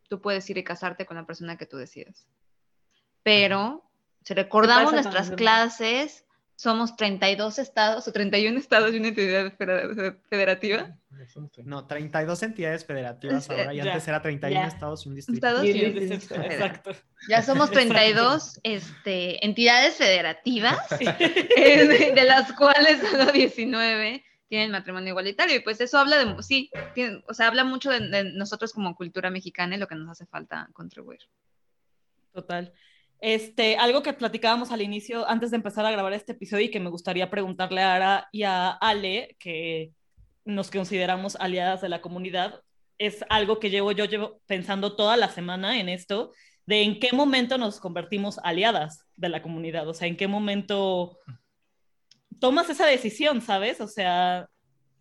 Speaker 3: tú puedes ir y casarte con la persona que tú decidas. Pero si recordamos nuestras clases, somos 32 estados o 31 estados y una entidad federativa.
Speaker 4: No, 32 entidades federativas ahora y antes era 31 estados y un distrito.
Speaker 3: Estados y un distrito. Exacto. Ya somos 32 este, entidades federativas, eh, de, las cuales solo 19 tienen matrimonio igualitario. Y pues eso habla de, sí, o sea, habla mucho de, de nosotros como cultura mexicana y lo que nos hace falta contribuir.
Speaker 1: Total. Este, algo que platicábamos al inicio, antes de empezar a grabar este episodio y que me gustaría preguntarle a Ara y a Ale, que nos consideramos aliadas de la comunidad, es algo que llevo, yo llevo pensando toda la semana en esto, de en qué momento nos convertimos aliadas de la comunidad, o sea, en qué momento tomas esa decisión, ¿sabes? O sea,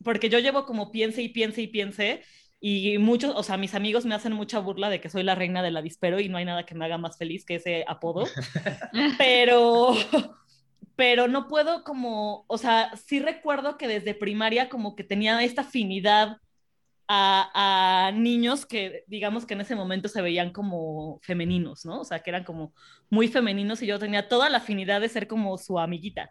Speaker 1: porque yo llevo como piense y piense y piense y muchos, o sea, mis amigos me hacen mucha burla de que soy la reina del avispero y no hay nada que me haga más feliz que ese apodo. pero, pero no puedo como, o sea, sí recuerdo que desde primaria como que tenía esta afinidad a, a, niños que digamos que en ese momento se veían como femeninos, ¿no? O sea, que eran como muy femeninos y yo tenía toda la afinidad de ser como su amiguita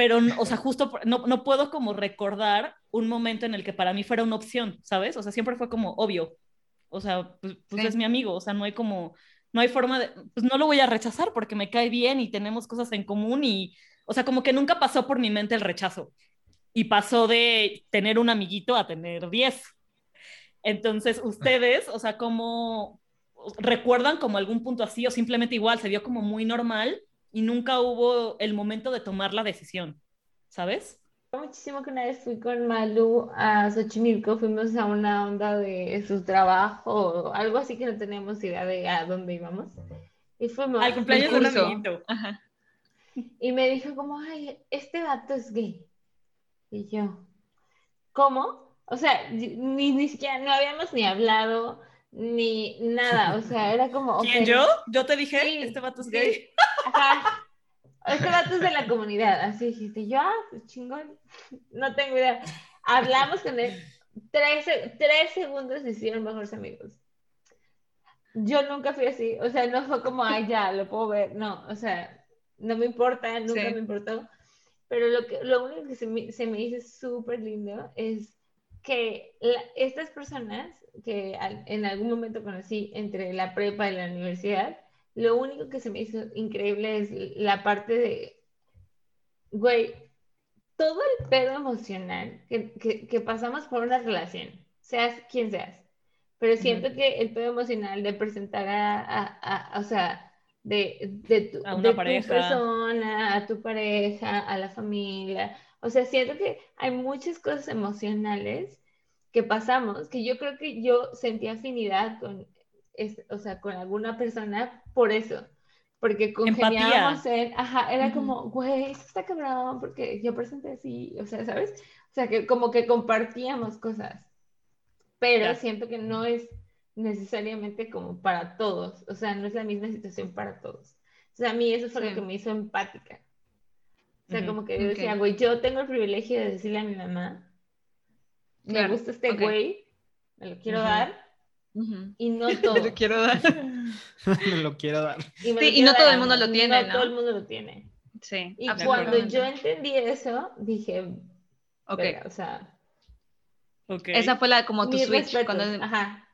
Speaker 1: pero, o sea, justo no, no puedo como recordar un momento en el que para mí fuera una opción, ¿sabes? O sea, siempre fue como obvio. O sea, pues, pues es mi amigo, o sea, no hay como, no hay forma de, pues no lo voy a rechazar porque me cae bien y tenemos cosas en común y, o sea, como que nunca pasó por mi mente el rechazo. Y pasó de tener un amiguito a tener 10. Entonces, ustedes, o sea, como recuerdan como algún punto así o simplemente igual se vio como muy normal y nunca hubo el momento de tomar la decisión, ¿sabes?
Speaker 2: Muchísimo que una vez fui con Malu a Xochimilco, fuimos a una onda de su trabajo, algo así que no teníamos idea de a dónde íbamos. Y fuimos
Speaker 1: al cumpleaños de un amiguito. Ajá.
Speaker 2: Y me dijo como, ay, este vato es gay. Y yo, ¿cómo? O sea, ni, ni siquiera, no habíamos ni hablado, ni nada, o sea, era como...
Speaker 1: ¿Quién, yo? Yo te dije, este vato es gay. Ajá.
Speaker 2: Este vato es de la comunidad, así dijiste, yo, ah, pues chingón, no tengo idea. Hablamos con él, tres, tres segundos y hicieron mejores amigos. Yo nunca fui así, o sea, no fue como, ay, ya, lo puedo ver, no, o sea, no me importa, nunca me importó, pero lo, que, lo único que se me, se me hizo súper lindo es que estas personas que en algún momento conocí entre la prepa y la universidad, lo único que se me hizo increíble es la parte de, güey, todo el pedo emocional que, que, pasamos por una relación, seas quien seas, pero siento que el pedo emocional de presentar a, a, o sea, de, tu, a persona, a tu pareja, a la familia. O sea, siento que hay muchas cosas emocionales que pasamos, que yo creo que yo sentí afinidad con, o sea, con alguna persona por eso, porque congeniábamos en, ajá, era como, güey, esto está cabrón, porque yo presenté así, o sea, ¿sabes? O sea, que como que compartíamos cosas, pero siento que no es necesariamente como para todos, o sea, no es la misma situación para todos. O sea, a mí eso fue lo que me hizo empática. O sea, como que yo decía, güey, yo tengo el privilegio de decirle a mi mamá, me gusta este güey, me lo quiero dar, y no todo.
Speaker 3: me lo quiero dar.
Speaker 4: me lo quiero dar.
Speaker 3: Y, sí, y no todo el mundo lo tiene,
Speaker 2: no, todo el mundo lo tiene.
Speaker 3: Sí.
Speaker 2: Y cuando yo entendí eso, dije, ok, o sea...
Speaker 3: Okay. Esa fue la como tu switch. Cuando... Ajá.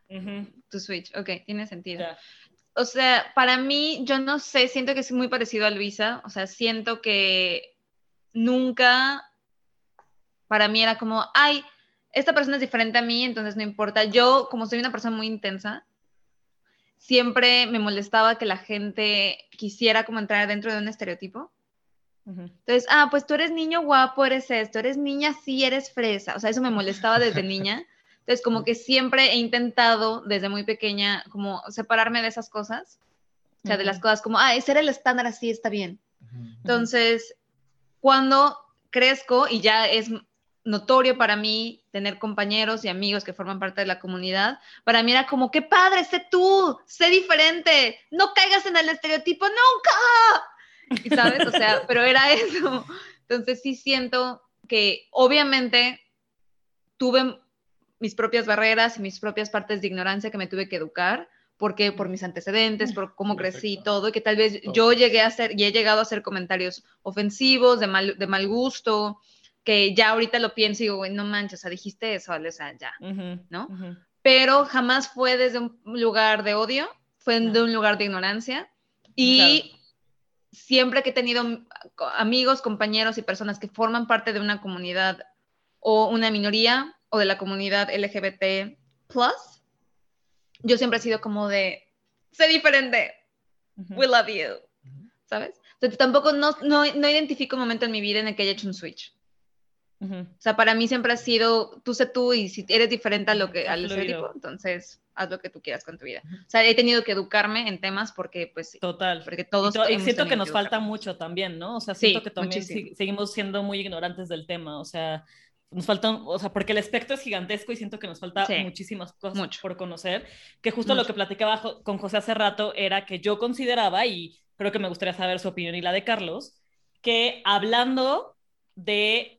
Speaker 3: Tu switch, ok, tiene sentido. O sea, para mí, yo no sé, siento que es muy parecido a Luisa, o sea, siento que nunca, para mí era como, ay, esta persona es diferente a mí, entonces no importa. Yo, como soy una persona muy intensa, siempre me molestaba que la gente quisiera como entrar dentro de un estereotipo. Entonces, ah, pues tú eres niño guapo, eres esto, eres niña, sí, eres fresa. O sea, eso me molestaba desde niña. Entonces, como que siempre he intentado desde muy pequeña como separarme de esas cosas. O sea, de las cosas como, ah, ser el estándar así está bien. Entonces, cuando crezco y ya es notorio para mí tener compañeros y amigos que forman parte de la comunidad, para mí era como, qué padre, sé tú, sé diferente, no caigas en el estereotipo nunca. Y sabes, o sea, pero era eso. Entonces sí siento que obviamente tuve mis propias barreras y mis propias partes de ignorancia que me tuve que educar, porque por mis antecedentes, por cómo crecí y todo, y que tal vez yo llegué a hacer y he llegado a hacer comentarios ofensivos, de mal, de mal gusto, que ya ahorita lo pienso y digo, güey, no manches, o sea, dijiste eso, o sea, ya, ¿no? Pero jamás fue desde un lugar de odio, fue de un lugar de ignorancia. Y siempre que he tenido amigos, compañeros y personas que forman parte de una comunidad o una minoría, o de la comunidad LGBT yo siempre he sido como de, sé diferente, we love you, ¿sabes? Entonces tampoco no, no, no, identifico un momento en mi vida en el que haya hecho un switch. O sea, para mí siempre ha sido, tú sé tú y si eres diferente a lo que, al estereotipo, entonces haz lo que tú quieras con tu vida. O sea, he tenido que educarme en temas porque, pues,
Speaker 1: total.
Speaker 3: Porque todos.
Speaker 1: Y, siento que nos falta mucho también, ¿no? O sea, siento que también seguimos siendo muy ignorantes del tema. O sea, nos faltan, o sea, porque el espectro es gigantesco y siento que nos falta muchísimas cosas por conocer, que justo lo que platicaba con José hace rato era que yo consideraba, y creo que me gustaría saber su opinión y la de Carlos, que hablando de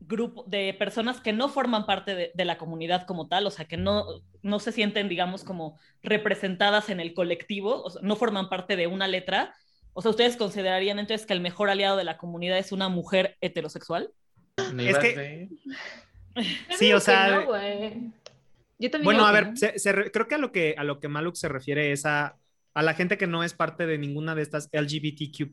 Speaker 1: grupo de personas que no forman parte de, la comunidad como tal, o sea, que no, no se sienten, digamos, como representadas en el colectivo, o sea, no forman parte de una letra, o sea, ¿ustedes considerarían entonces que el mejor aliado de la comunidad es una mujer heterosexual?
Speaker 4: es que... Sí, o sea... bueno, a ver, creo que a lo que a lo que Maluk se refiere es a, a la gente que no es parte de ninguna de estas LGBTQ+.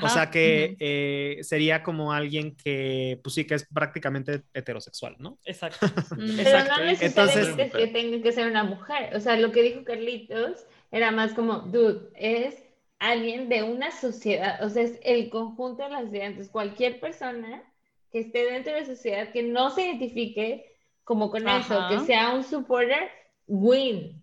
Speaker 4: o sea que eh, sería como alguien que, pues sí, que es prácticamente heterosexual, ¿no?
Speaker 1: Exacto.
Speaker 2: Pero no necesariamente Entonces, que tenga que ser una mujer. O sea, lo que dijo Carlitos era más como, dude, es alguien de una sociedad, o sea, es el conjunto de las sociedad. cualquier persona que esté dentro de la sociedad, que no se identifique como con eso, que sea un supporter, win.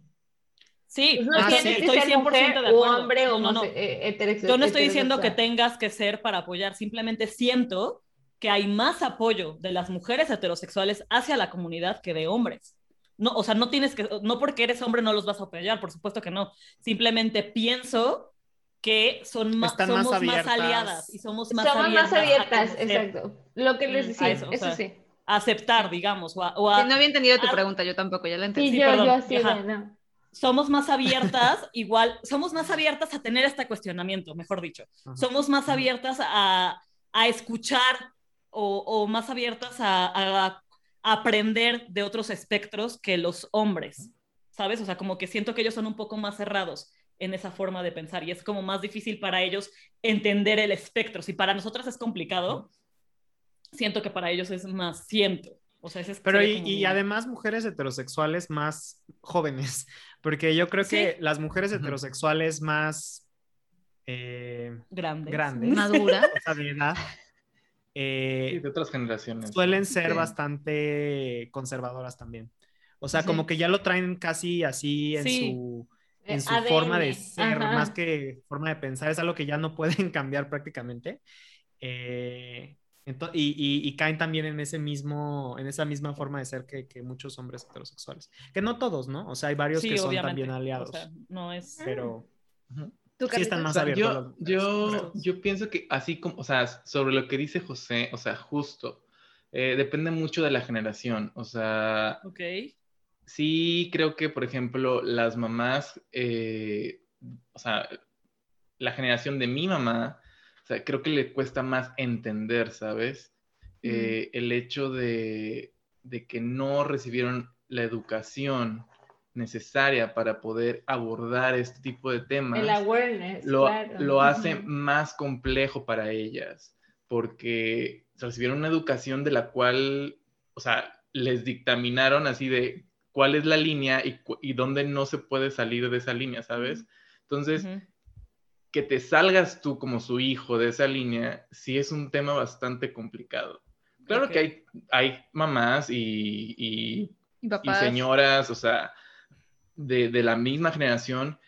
Speaker 1: Sí, pues no ah, estoy 100% de acuerdo. hombre o no, no. Eh, Yo no estoy diciendo que tengas que ser para apoyar, simplemente siento que hay más apoyo de las mujeres heterosexuales hacia la comunidad que de hombres. No, o sea, no tienes que, no porque eres hombre no los vas a apoyar, por supuesto que no. Simplemente pienso que son más, somos más, aliadas y somos más
Speaker 2: somos abiertas. Más abiertas exacto. Lo que les mm, decía, eso, sí.
Speaker 1: Aceptar, digamos. O
Speaker 3: no había entendido tu pregunta, yo tampoco, ya la entendí.
Speaker 2: Sí, yo, yo así, no.
Speaker 1: Somos más abiertas, igual, somos más abiertas a tener este cuestionamiento, mejor dicho. Somos más abiertas a, a escuchar o, o, más abiertas a, a aprender de otros espectros que los hombres, ¿sabes? O sea, como que siento que ellos son un poco más cerrados en esa forma de pensar y es como más difícil para ellos entender el espectro. Si para nosotras es complicado, siento que para ellos es más siento. O sea, es
Speaker 4: Pero y, además mujeres heterosexuales más jóvenes, porque yo creo que las mujeres heterosexuales más eh,
Speaker 1: grandes.
Speaker 4: grandes,
Speaker 3: maduras,
Speaker 4: o sea, de edad,
Speaker 5: eh, de otras generaciones.
Speaker 4: Suelen ser bastante conservadoras también. O sea, como que ya lo traen casi así en su, en su forma de ser, más que forma de pensar. Es algo que ya no pueden cambiar prácticamente. Eh, y, caen también en ese mismo, en esa misma forma de ser que, muchos hombres heterosexuales. Que no todos, ¿no? O sea, hay varios que son también aliados.
Speaker 1: no es.
Speaker 4: Pero.
Speaker 5: sí están más abiertos. Yo, yo, pienso que así como, o sea, sobre lo que dice José, o sea, justo, eh, depende mucho de la generación. O sea.
Speaker 1: Ok.
Speaker 5: Sí, creo que, por ejemplo, las mamás, eh, o sea, la generación de mi mamá, o sea, creo que le cuesta más entender, ¿sabes? Eh, el hecho de, que no recibieron la educación necesaria para poder abordar este tipo de temas.
Speaker 2: El awareness.
Speaker 5: Lo, lo hace más complejo para ellas, porque recibieron una educación de la cual, o sea, les dictaminaron así de cuál es la línea y, dónde no se puede salir de esa línea, ¿sabes? Entonces, que te salgas tú como su hijo de esa línea, sí es un tema bastante complicado. Claro que hay, hay mamás y, y, señoras, o sea, de, de, la misma generación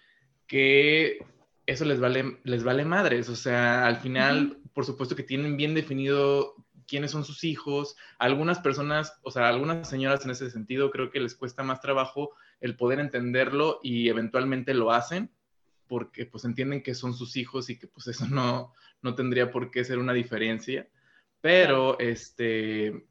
Speaker 5: que eso les vale, les vale madres. O sea, al final, por supuesto que tienen bien definido quiénes son sus hijos. Algunas personas, o sea, algunas señoras en ese sentido, creo que les cuesta más trabajo el poder entenderlo y eventualmente lo hacen porque pues entienden que son sus hijos y que pues eso no, no tendría por qué ser una diferencia. Pero, este,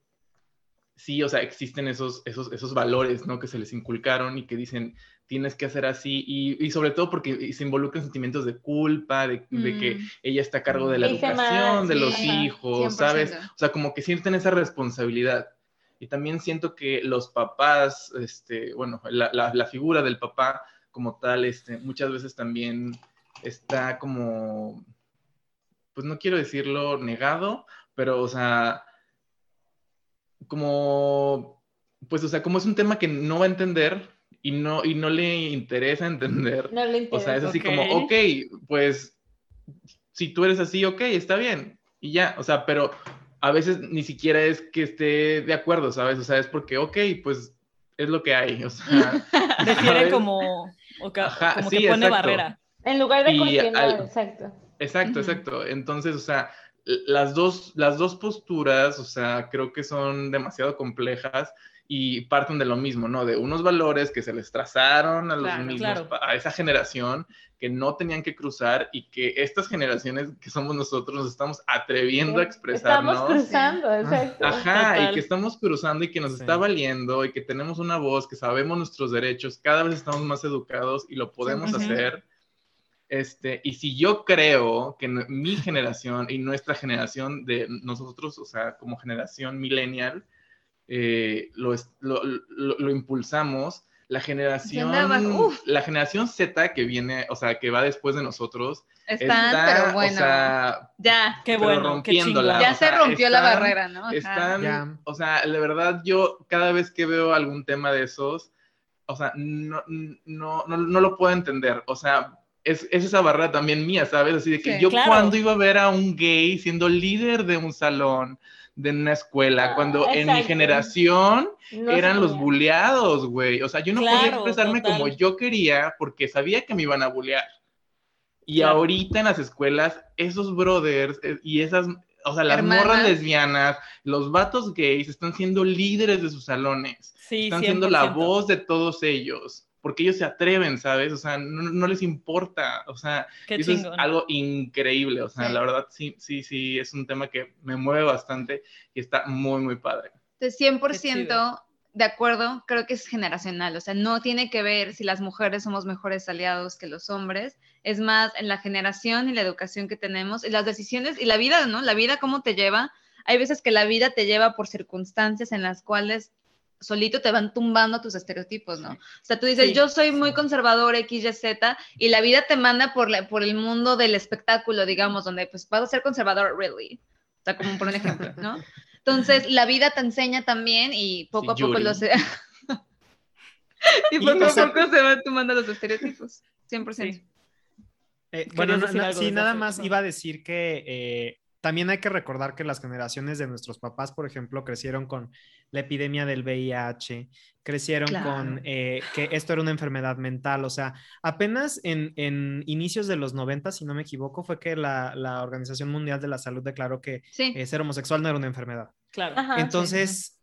Speaker 5: sí, o sea, existen esos, esos, esos valores, ¿no? Que se les inculcaron y que dicen, tienes que hacer así, y, y sobre todo porque se involucran sentimientos de culpa, de, de, que mm. ella está a cargo de la educación de los hijos, ¿sabes? O sea, como que sienten esa responsabilidad. Y también siento que los papás, este, bueno, la, la, la figura del papá como tal, este, muchas veces también está como, pues no quiero decirlo negado, pero, o sea, como, pues, o sea, como es un tema que no va a entender y no, y no le interesa entender.
Speaker 2: No le interesa.
Speaker 5: O sea, es así como, ok, pues, si tú eres así, ok, está bien. Y ya, o sea, pero a veces ni siquiera es que esté de acuerdo, ¿sabes? O sea, es porque, ok, pues es lo que hay. O sea,
Speaker 1: prefiere como o como que pone barrera.
Speaker 2: En lugar de continuar, exacto.
Speaker 5: Exacto, exacto. Entonces, o sea, las dos, las dos posturas, o sea, creo que son demasiado complejas y parten de lo mismo, ¿no? De unos valores que se les trazaron a los mismos, a esa generación que no tenían que cruzar y que estas generaciones que somos nosotros nos estamos atreviendo a expresarnos.
Speaker 2: Estamos cruzando, exacto.
Speaker 5: Ajá, y que estamos cruzando y que nos está valiendo y que tenemos una voz, que sabemos nuestros derechos, cada vez estamos más educados y lo podemos hacer. Este, y si yo creo que mi generación y nuestra generación de nosotros, o sea, como generación millennial, eh, lo, lo, lo, impulsamos. La generación, la generación Z que viene, o sea, que va después de nosotros,
Speaker 3: están, pero bueno, ya,
Speaker 1: qué bueno,
Speaker 3: ya se rompió la barrera, ¿no?
Speaker 5: Están, o sea, de verdad, yo cada vez que veo algún tema de esos, o sea, no, no, no, no lo puedo entender, o sea, es, es, esa barrera también mía, ¿sabes? Así de que yo cuando iba a ver a un gay siendo líder de un salón, de una escuela, ah, cuando en mi generación eran los buleados, güey. O sea, yo no podía expresarme como yo quería porque sabía que me iban a bulear. Y ahorita en las escuelas, esos brothers eh, y esas, o sea, las morras lesbianas, los vatos gays están siendo líderes de sus salones. están siendo la voz de todos ellos porque ellos se atreven, ¿sabes? O sea, no, les importa, o sea, eso es algo increíble, o sea, la verdad sí, sí, sí, es un tema que me mueve bastante y está muy, muy padre.
Speaker 3: De 100% de acuerdo, creo que es generacional, o sea, no tiene que ver si las mujeres somos mejores aliados que los hombres, es más en la generación y la educación que tenemos y las decisiones y la vida, ¿no? La vida, ¿cómo te lleva? Hay veces que la vida te lleva por circunstancias en las cuales solito te van tumbando tus estereotipos, ¿no? O sea, tú dices, yo soy muy conservador, X, Y, Z, y la vida te manda por, por el mundo del espectáculo, digamos, donde pues vas a ser conservador, really. O sea, como por un ejemplo, ¿no? Entonces, la vida te enseña también y poco a poco lo se... y poco a poco se van tumbando los estereotipos, 100%.
Speaker 4: Eh, bueno, sí, nada más iba a decir que eh, también hay que recordar que las generaciones de nuestros papás, por ejemplo, crecieron con la epidemia del VIH, crecieron con eh, que esto era una enfermedad mental, o sea, apenas en, inicios de los 90, si no me equivoco, fue que la, Organización Mundial de la Salud declaró que ser homosexual no era una enfermedad.
Speaker 1: Claro.
Speaker 4: Entonces,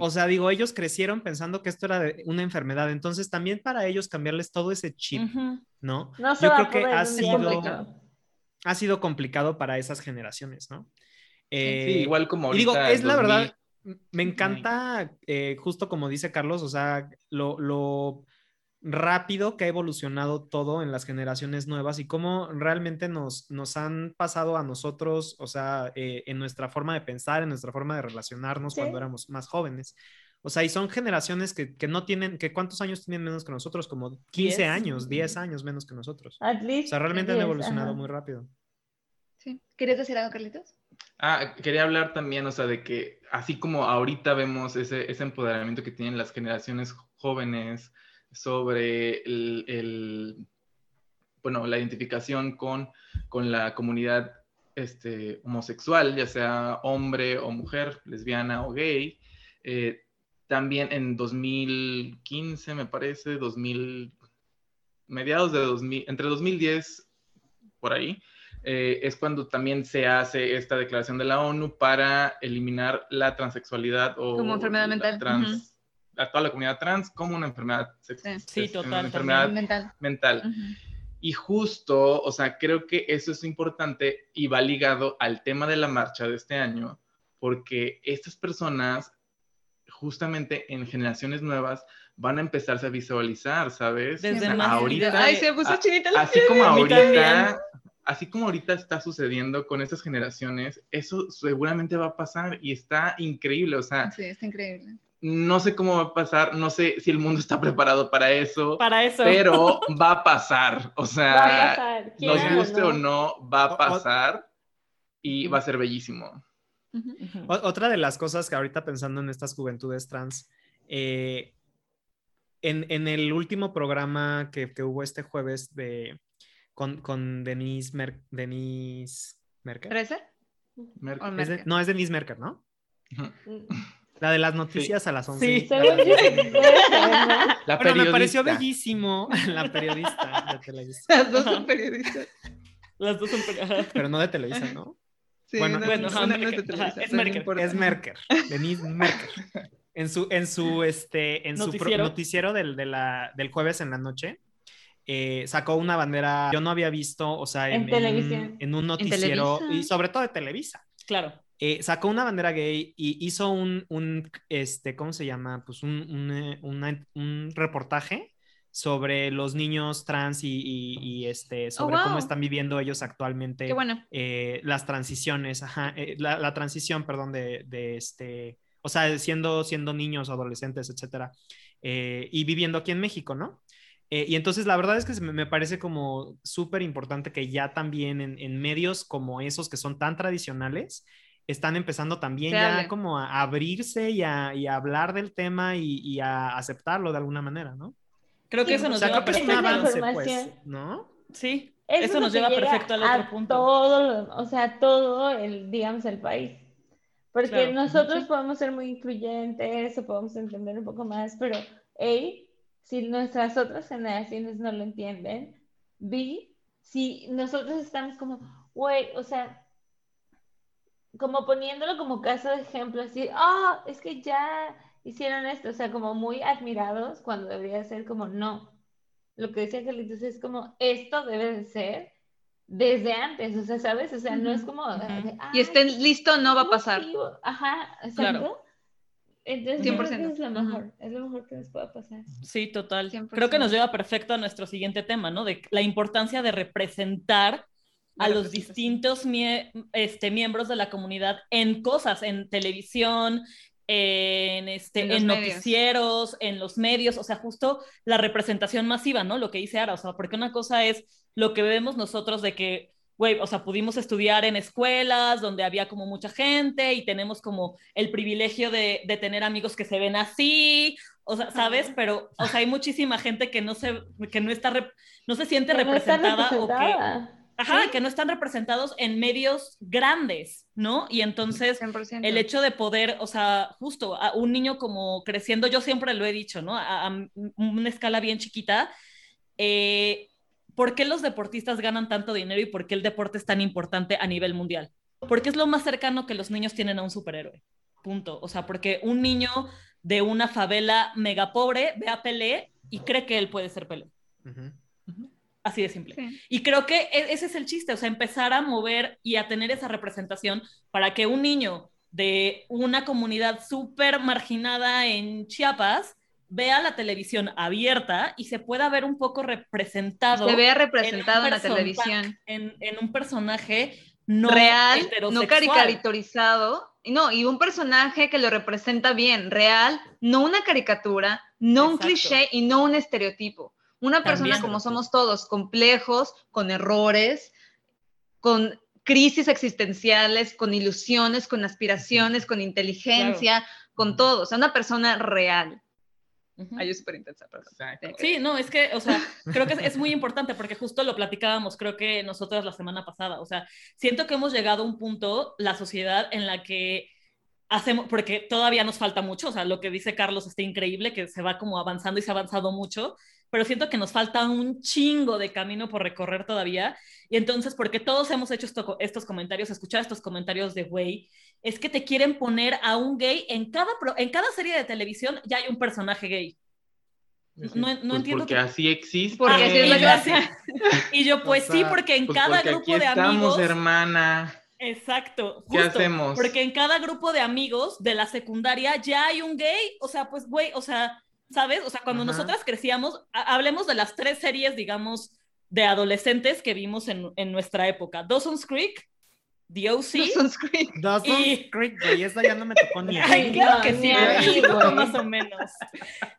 Speaker 4: o sea, digo, ellos crecieron pensando que esto era una enfermedad, entonces también para ellos cambiarles todo ese chip, ¿no? Yo creo que ha sido, ha sido complicado para esas generaciones, ¿no?
Speaker 5: sí, eh, igual como ahorita.
Speaker 4: digo, es la verdad, me encanta, eh, justo como dice Carlos, o sea, lo, lo rápido que ha evolucionado todo en las generaciones nuevas y cómo realmente nos, nos han pasado a nosotros, o sea, eh, en nuestra forma de pensar, en nuestra forma de relacionarnos cuando éramos más jóvenes. O sea, y son generaciones que, que, no tienen, que cuántos años tienen menos que nosotros, como 15 años, 10 años menos que nosotros. o sea, realmente han evolucionado muy rápido.
Speaker 3: Sí. ¿Querías decir algo, Carlitos?
Speaker 5: Ah, quería hablar también, o sea, de que así como ahorita vemos ese, ese empoderamiento que tienen las generaciones jóvenes, sobre el, bueno, la identificación con, con la comunidad este, homosexual, ya sea hombre o mujer, lesbiana o gay. Eh, también en 2015, me parece, 2000, mediados de 2000, entre 2010, por ahí, eh, es cuando también se hace esta declaración de la ONU para eliminar la transexualidad o
Speaker 3: como enfermedad mental.
Speaker 5: Trans, a toda la comunidad trans como una enfermedad sexual.
Speaker 1: Sí, total. Una
Speaker 5: enfermedad mental. mental. Y justo, o sea, creo que eso es importante y va ligado al tema de la marcha de este año, porque estas personas, justamente en generaciones nuevas, van a empezarse a visualizar, ¿sabes?
Speaker 1: Desde ahorita.
Speaker 3: Ay, se puso chinita
Speaker 5: la Así como ahorita. Así como ahorita está sucediendo con estas generaciones, eso seguramente va a pasar y está increíble, o sea.
Speaker 3: Sí, está increíble
Speaker 5: no sé cómo va a pasar, no sé si el mundo está preparado para eso.
Speaker 1: Para eso.
Speaker 5: Pero va a pasar. O sea, nos guste o no, va a pasar y va a ser bellísimo.
Speaker 4: Otra de las cosas que ahorita pensando en estas juventudes trans, eh, en, el último programa que, hubo este jueves de, con, Denise, Denise Merker. no, es Denise Merker, ¿no? La de las noticias a las 11. Sí, la Pero me pareció bellísimo la periodista de Televisa.
Speaker 3: Las dos son periodistas.
Speaker 1: Las dos son periodistas.
Speaker 4: Pero no de Televisa, ¿no?
Speaker 1: Sí, bueno, bueno es,
Speaker 4: es Merker. Es Merker. Denise Merker. En su, en su, este, en ¿Noticiero? su noticiero del, de la, del jueves en la noche, eh, sacó una bandera, yo no había visto, o sea, en, en, en un noticiero, y sobre todo de Televisa.
Speaker 1: Claro.
Speaker 4: Eh, sacó una bandera gay y hizo un, un este, ¿cómo se llama? Pues un, un, eh, un reportaje sobre los niños trans y, y, este, oh, sobre cómo están viviendo ellos actualmente eh, las transiciones, ajá, la, la, transición, perdón, de, de, este, o sea, siendo, siendo niños, adolescentes, etcétera, y viviendo aquí en México, ¿no? y entonces la verdad es que me, parece como súper importante que ya también en, en, medios como esos que son tan tradicionales, están empezando también ya como a abrirse y a, y a hablar del tema y, y, a aceptarlo de alguna manera, ¿no?
Speaker 1: Creo que eso nos lleva perfecto
Speaker 4: un avance, pues, ¿no?
Speaker 1: Sí, eso, nos lleva perfecto al otro punto.
Speaker 2: Todo, o sea, todo el, digamos, el país. Porque nosotros podemos ser muy incluyentes o podemos entender un poco más, pero hey, si nuestras otras generaciones no lo entienden, B, si nosotros estamos como, güey, o sea, como poniéndolo como caso de ejemplo, así, ah, es que ya hicieron esto, o sea, como muy admirados cuando debería ser como no. Lo que decía Carlitos es como, esto debe de ser desde antes, o sea, ¿sabes? O sea, no es como...
Speaker 3: y estén listo, no va a pasar.
Speaker 2: Ajá, exacto. Entonces, 100%. es lo mejor, es lo mejor que nos pueda pasar.
Speaker 1: Sí, total. Creo que nos lleva perfecto a nuestro siguiente tema, ¿no? De la importancia de representar a los distintos este, miembros de la comunidad en cosas, en televisión, en, este, en, noticieros, en los medios, o sea, justo la representación masiva, ¿no? Lo que dice Ara, o sea, porque una cosa es lo que vemos nosotros de que güey, o sea, pudimos estudiar en escuelas donde había como mucha gente y tenemos como el privilegio de, de tener amigos que se ven así, o sea, ¿sabes? Pero, o sea, hay muchísima gente que no se, que no está, no se siente representada, o que... Ajá, que no están representados en medios grandes, ¿no? Y entonces el hecho de poder, o sea, justo a un niño como creciendo, yo siempre lo he dicho, ¿no? A, a una escala bien chiquita, eh, ¿por qué los deportistas ganan tanto dinero y por qué el deporte es tan importante a nivel mundial? Porque es lo más cercano que los niños tienen a un superhéroe. Punto. O sea, porque un niño de una favela mega pobre ve a Pelé y cree que él puede ser Pelé. Así de simple. Y creo que e, ese es el chiste, o sea, empezar a mover y a tener esa representación para que un niño de una comunidad súper marginada en Chiapas vea la televisión abierta y se pueda ver un poco representado.
Speaker 3: Se vea representado en, la televisión.
Speaker 1: En, un personaje no
Speaker 3: real, no caricaturizado. No, y un personaje que lo representa bien, real, no una caricatura, no un cliché y no un estereotipo. Una persona como somos todos, complejos, con errores, con crisis existenciales, con ilusiones, con aspiraciones, con inteligencia, con todo. O sea, una persona real. Ay, súper intensa,
Speaker 1: Sí, no, es que, o sea, creo que es, muy importante porque justo lo platicábamos, creo que nosotros la semana pasada, o sea, siento que hemos llegado a un punto, la sociedad, en la que hacemos, porque todavía nos falta mucho, o sea, lo que dice Carlos está increíble, que se va como avanzando y se ha avanzado mucho, pero siento que nos falta un chingo de camino por recorrer todavía. Y entonces, porque todos hemos hecho estos comentarios, escuchar estos comentarios de güey, es que te quieren poner a un gay en cada, en cada serie de televisión, ya hay un personaje gay.
Speaker 5: No, no pues entiendo. Porque así existe.
Speaker 1: Porque así es Y yo, pues sí, porque en pues cada grupo de amigos.
Speaker 5: hermana.
Speaker 1: Exacto.
Speaker 5: ¿Qué hacemos?
Speaker 1: Porque en cada grupo de amigos de la secundaria ya hay un gay. O sea, pues, güey, o sea, ¿sabes? O sea, cuando nosotras crecíamos, hablemos de las tres series, digamos, de adolescentes que vimos en, en nuestra época. Dawson's Creek, The OC.
Speaker 4: Dawson's Creek. Dawson's Creek, güey, esa ya no me tocó ni
Speaker 1: Ay, claro que sí, más o menos.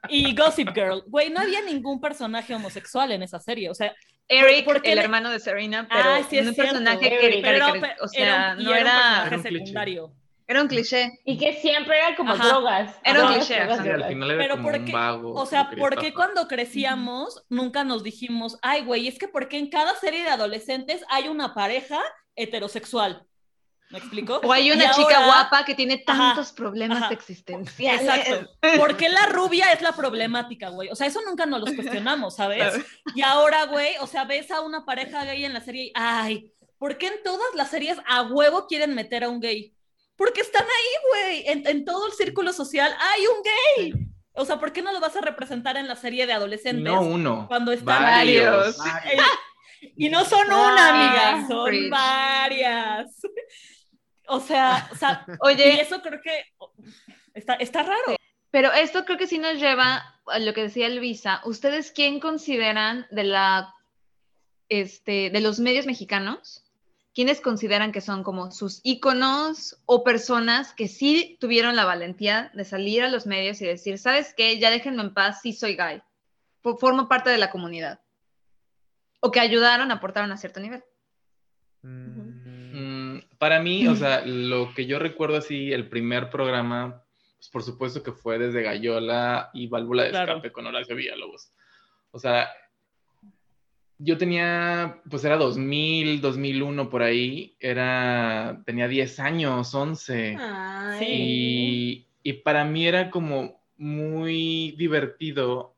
Speaker 1: Y Gossip Girl. Güey, no había ningún personaje homosexual en esa serie, o sea...
Speaker 3: Eric, el hermano de Serena, pero ah, sí es un personaje que, pero, o sea, no era,
Speaker 1: un personaje secundario.
Speaker 3: Era un cliché.
Speaker 2: Y que siempre era como drogas.
Speaker 3: Era un cliché.
Speaker 5: al final era Pero como porque, un vago.
Speaker 1: O sea, ¿por qué cuando crecíamos nunca nos dijimos, ay, güey, es que porque en cada serie de adolescentes hay una pareja heterosexual? ¿Me explico?
Speaker 3: O hay una chica guapa que tiene tantos problemas existenciales. Exacto.
Speaker 1: ¿Por qué la rubia es la problemática, güey? O sea, eso nunca nos lo cuestionamos, ¿sabes? Y ahora, güey, o sea, ves a una pareja gay en la serie y, ay, ¿por qué en todas las series a huevo quieren meter a un gay? Porque están ahí, güey. En, todo el círculo social hay un gay. O sea, ¿por qué no lo vas a representar en la serie de adolescentes?
Speaker 5: No uno.
Speaker 1: Cuando están varios. Y no son una, amiga, son varias. O sea, o sea, oye, y eso creo que está, está raro.
Speaker 3: Pero esto creo que sí nos lleva a lo que decía Luisa. ¿Ustedes quién consideran de la este, de los medios mexicanos ¿quiénes consideran que son como sus íconos o personas que sí tuvieron la valentía de salir a los medios y decir, ¿sabes qué? Ya déjenme en paz, sí soy gay. Formo parte de la comunidad. O que ayudaron, aportaron a cierto nivel.
Speaker 5: Mm, para mí, o sea, lo que yo recuerdo así, el primer programa, pues por supuesto que fue desde Gallola y Válvula de Escape con Horacio Villalobos. O sea, yo tenía, pues era 2000, 2001 por ahí, era, tenía 10 años, 11. Y, y, para mí era como muy divertido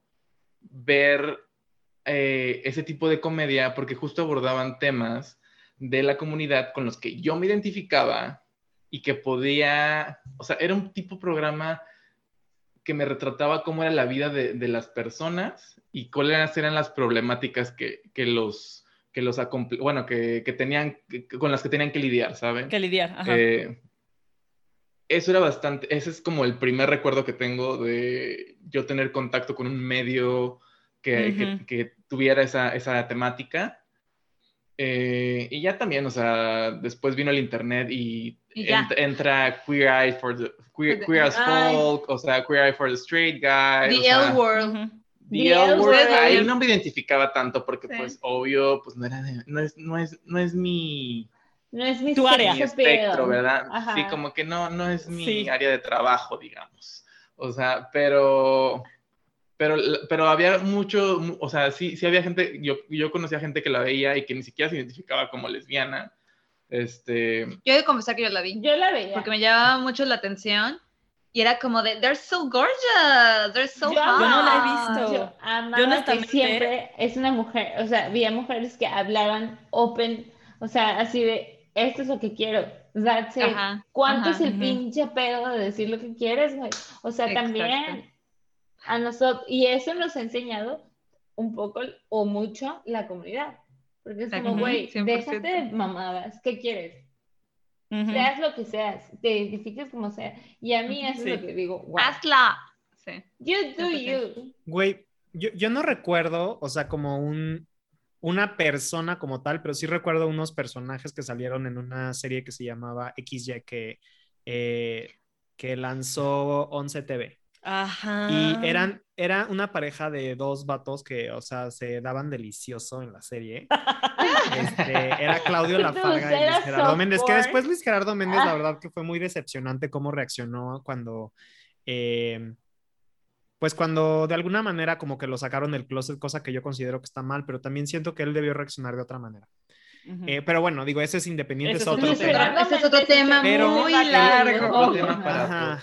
Speaker 5: ver eh, ese tipo de comedia porque justo abordaban temas de la comunidad con los que yo me identificaba y que podía, o sea, era un tipo de programa que me retrataba cómo era la vida de, de las personas y cuáles eran las problemáticas que, que los que los bueno que, que, tenían con las que tenían que lidiar, ¿saben?
Speaker 1: Que lidiar, ajá.
Speaker 5: Eh, eso era bastante, ese es como el primer recuerdo que tengo de yo tener contacto con un medio que, que, tuviera esa, esa temática. Eh, y ya también, o sea, después vino el internet y, entra Queer Eye for the Queer, as Folk, o sea, Queer Eye for the Straight Guy.
Speaker 3: The L World.
Speaker 5: ahí no me identificaba tanto porque pues obvio, pues no era no es, no es, no es mi
Speaker 2: no es mi,
Speaker 5: tu área. espectro, ¿verdad? Sí, como que no, no es mi área de trabajo, digamos. O sea, pero, pero, pero había mucho, o sea, sí, sí había gente, yo, yo conocía gente que la veía y que ni siquiera se identificaba como lesbiana. Este...
Speaker 3: Yo he de confesar que yo la vi.
Speaker 2: Yo la veía.
Speaker 3: Porque me llamaba mucho la atención y era como de, they're so gorgeous, they're so
Speaker 2: yo,
Speaker 3: hot.
Speaker 2: Yo no la he visto. Yo amaba que siempre es una mujer, o sea, había mujeres que hablaban open, o sea, así de, esto es lo que quiero. That's it. ¿Cuánto es el pinche pedo de decir lo que quieres, güey? O sea, también a nosotros, y eso nos ha enseñado un poco o mucho la comunidad. Porque es como, güey, déjate de mamadas, ¿qué quieres? Seas lo que seas, te identifiques como sea. Y a mí eso es lo que digo,
Speaker 3: Hazla.
Speaker 2: Sí. You do you.
Speaker 4: Güey, yo, yo no recuerdo, o sea, como un, una persona como tal, pero sí recuerdo unos personajes que salieron en una serie que se llamaba XY que, eh, que lanzó 11 TV.
Speaker 1: Ajá.
Speaker 4: Y eran, era una pareja de dos vatos que, o sea, se daban delicioso en la serie. Este, era Claudio Lafarga y Luis Gerardo Méndez, que después Luis Gerardo Méndez, la verdad que fue muy decepcionante cómo reaccionó cuando, eh, pues cuando de alguna manera como que lo sacaron del closet, cosa que yo considero que está mal, pero también siento que él debió reaccionar de otra manera. Eh, pero bueno, digo, ese es independiente, es otro tema.
Speaker 3: Ese es otro tema muy largo.
Speaker 5: Otro tema para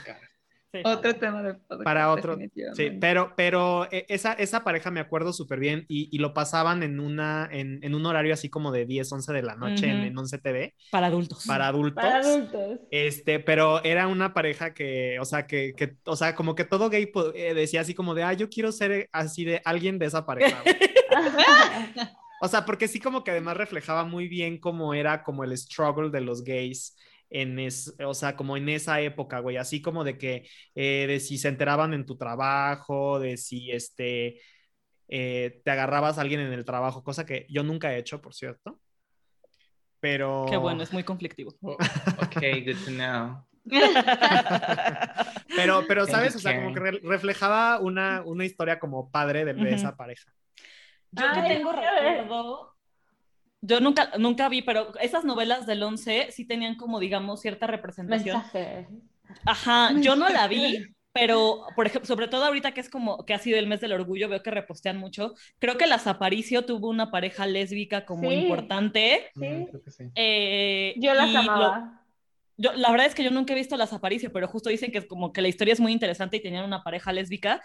Speaker 3: otro tema de
Speaker 4: Para otro. Sí, pero, pero eh, esa, esa pareja me acuerdo súper bien y, lo pasaban en, una, en, un horario así como de 10, 11 de la noche en, 11 TV.
Speaker 1: Para adultos.
Speaker 4: Para adultos.
Speaker 2: Para adultos.
Speaker 4: Este, pero era una pareja que, o sea, que, que o sea, como que todo gay eh, decía así como de, ah, yo quiero ser así de alguien de esa pareja. o sea, porque sí como que además reflejaba muy bien cómo era como el struggle de los gays en es, o sea, como en esa época, güey, así como de que, eh, de si se enteraban en tu trabajo, de si, este, eh, te agarrabas a alguien en el trabajo, cosa que yo nunca he hecho, por cierto. Pero...
Speaker 1: Qué bueno, es muy conflictivo.
Speaker 5: Oh, ok, good to know.
Speaker 4: pero, pero, ¿sabes? O sea, como que reflejaba una, una historia como padre de, esa pareja.
Speaker 1: Yo tengo recuerdo yo nunca, nunca vi, pero esas novelas del 11 sí tenían como, digamos, cierta representación.
Speaker 2: Mensaje.
Speaker 1: Ajá, yo no la vi, pero, por ejemplo, sobre todo ahorita que es como, que ha sido el mes del orgullo, veo que repostean mucho. Creo que Las Aparicio tuvo una pareja lésbica como importante.
Speaker 2: Sí, creo
Speaker 1: que sí. Eh,
Speaker 2: yo las amaba.
Speaker 1: La verdad es que yo nunca he visto Las Aparicio, pero justo dicen que como que la historia es muy interesante y tenían una pareja lésbica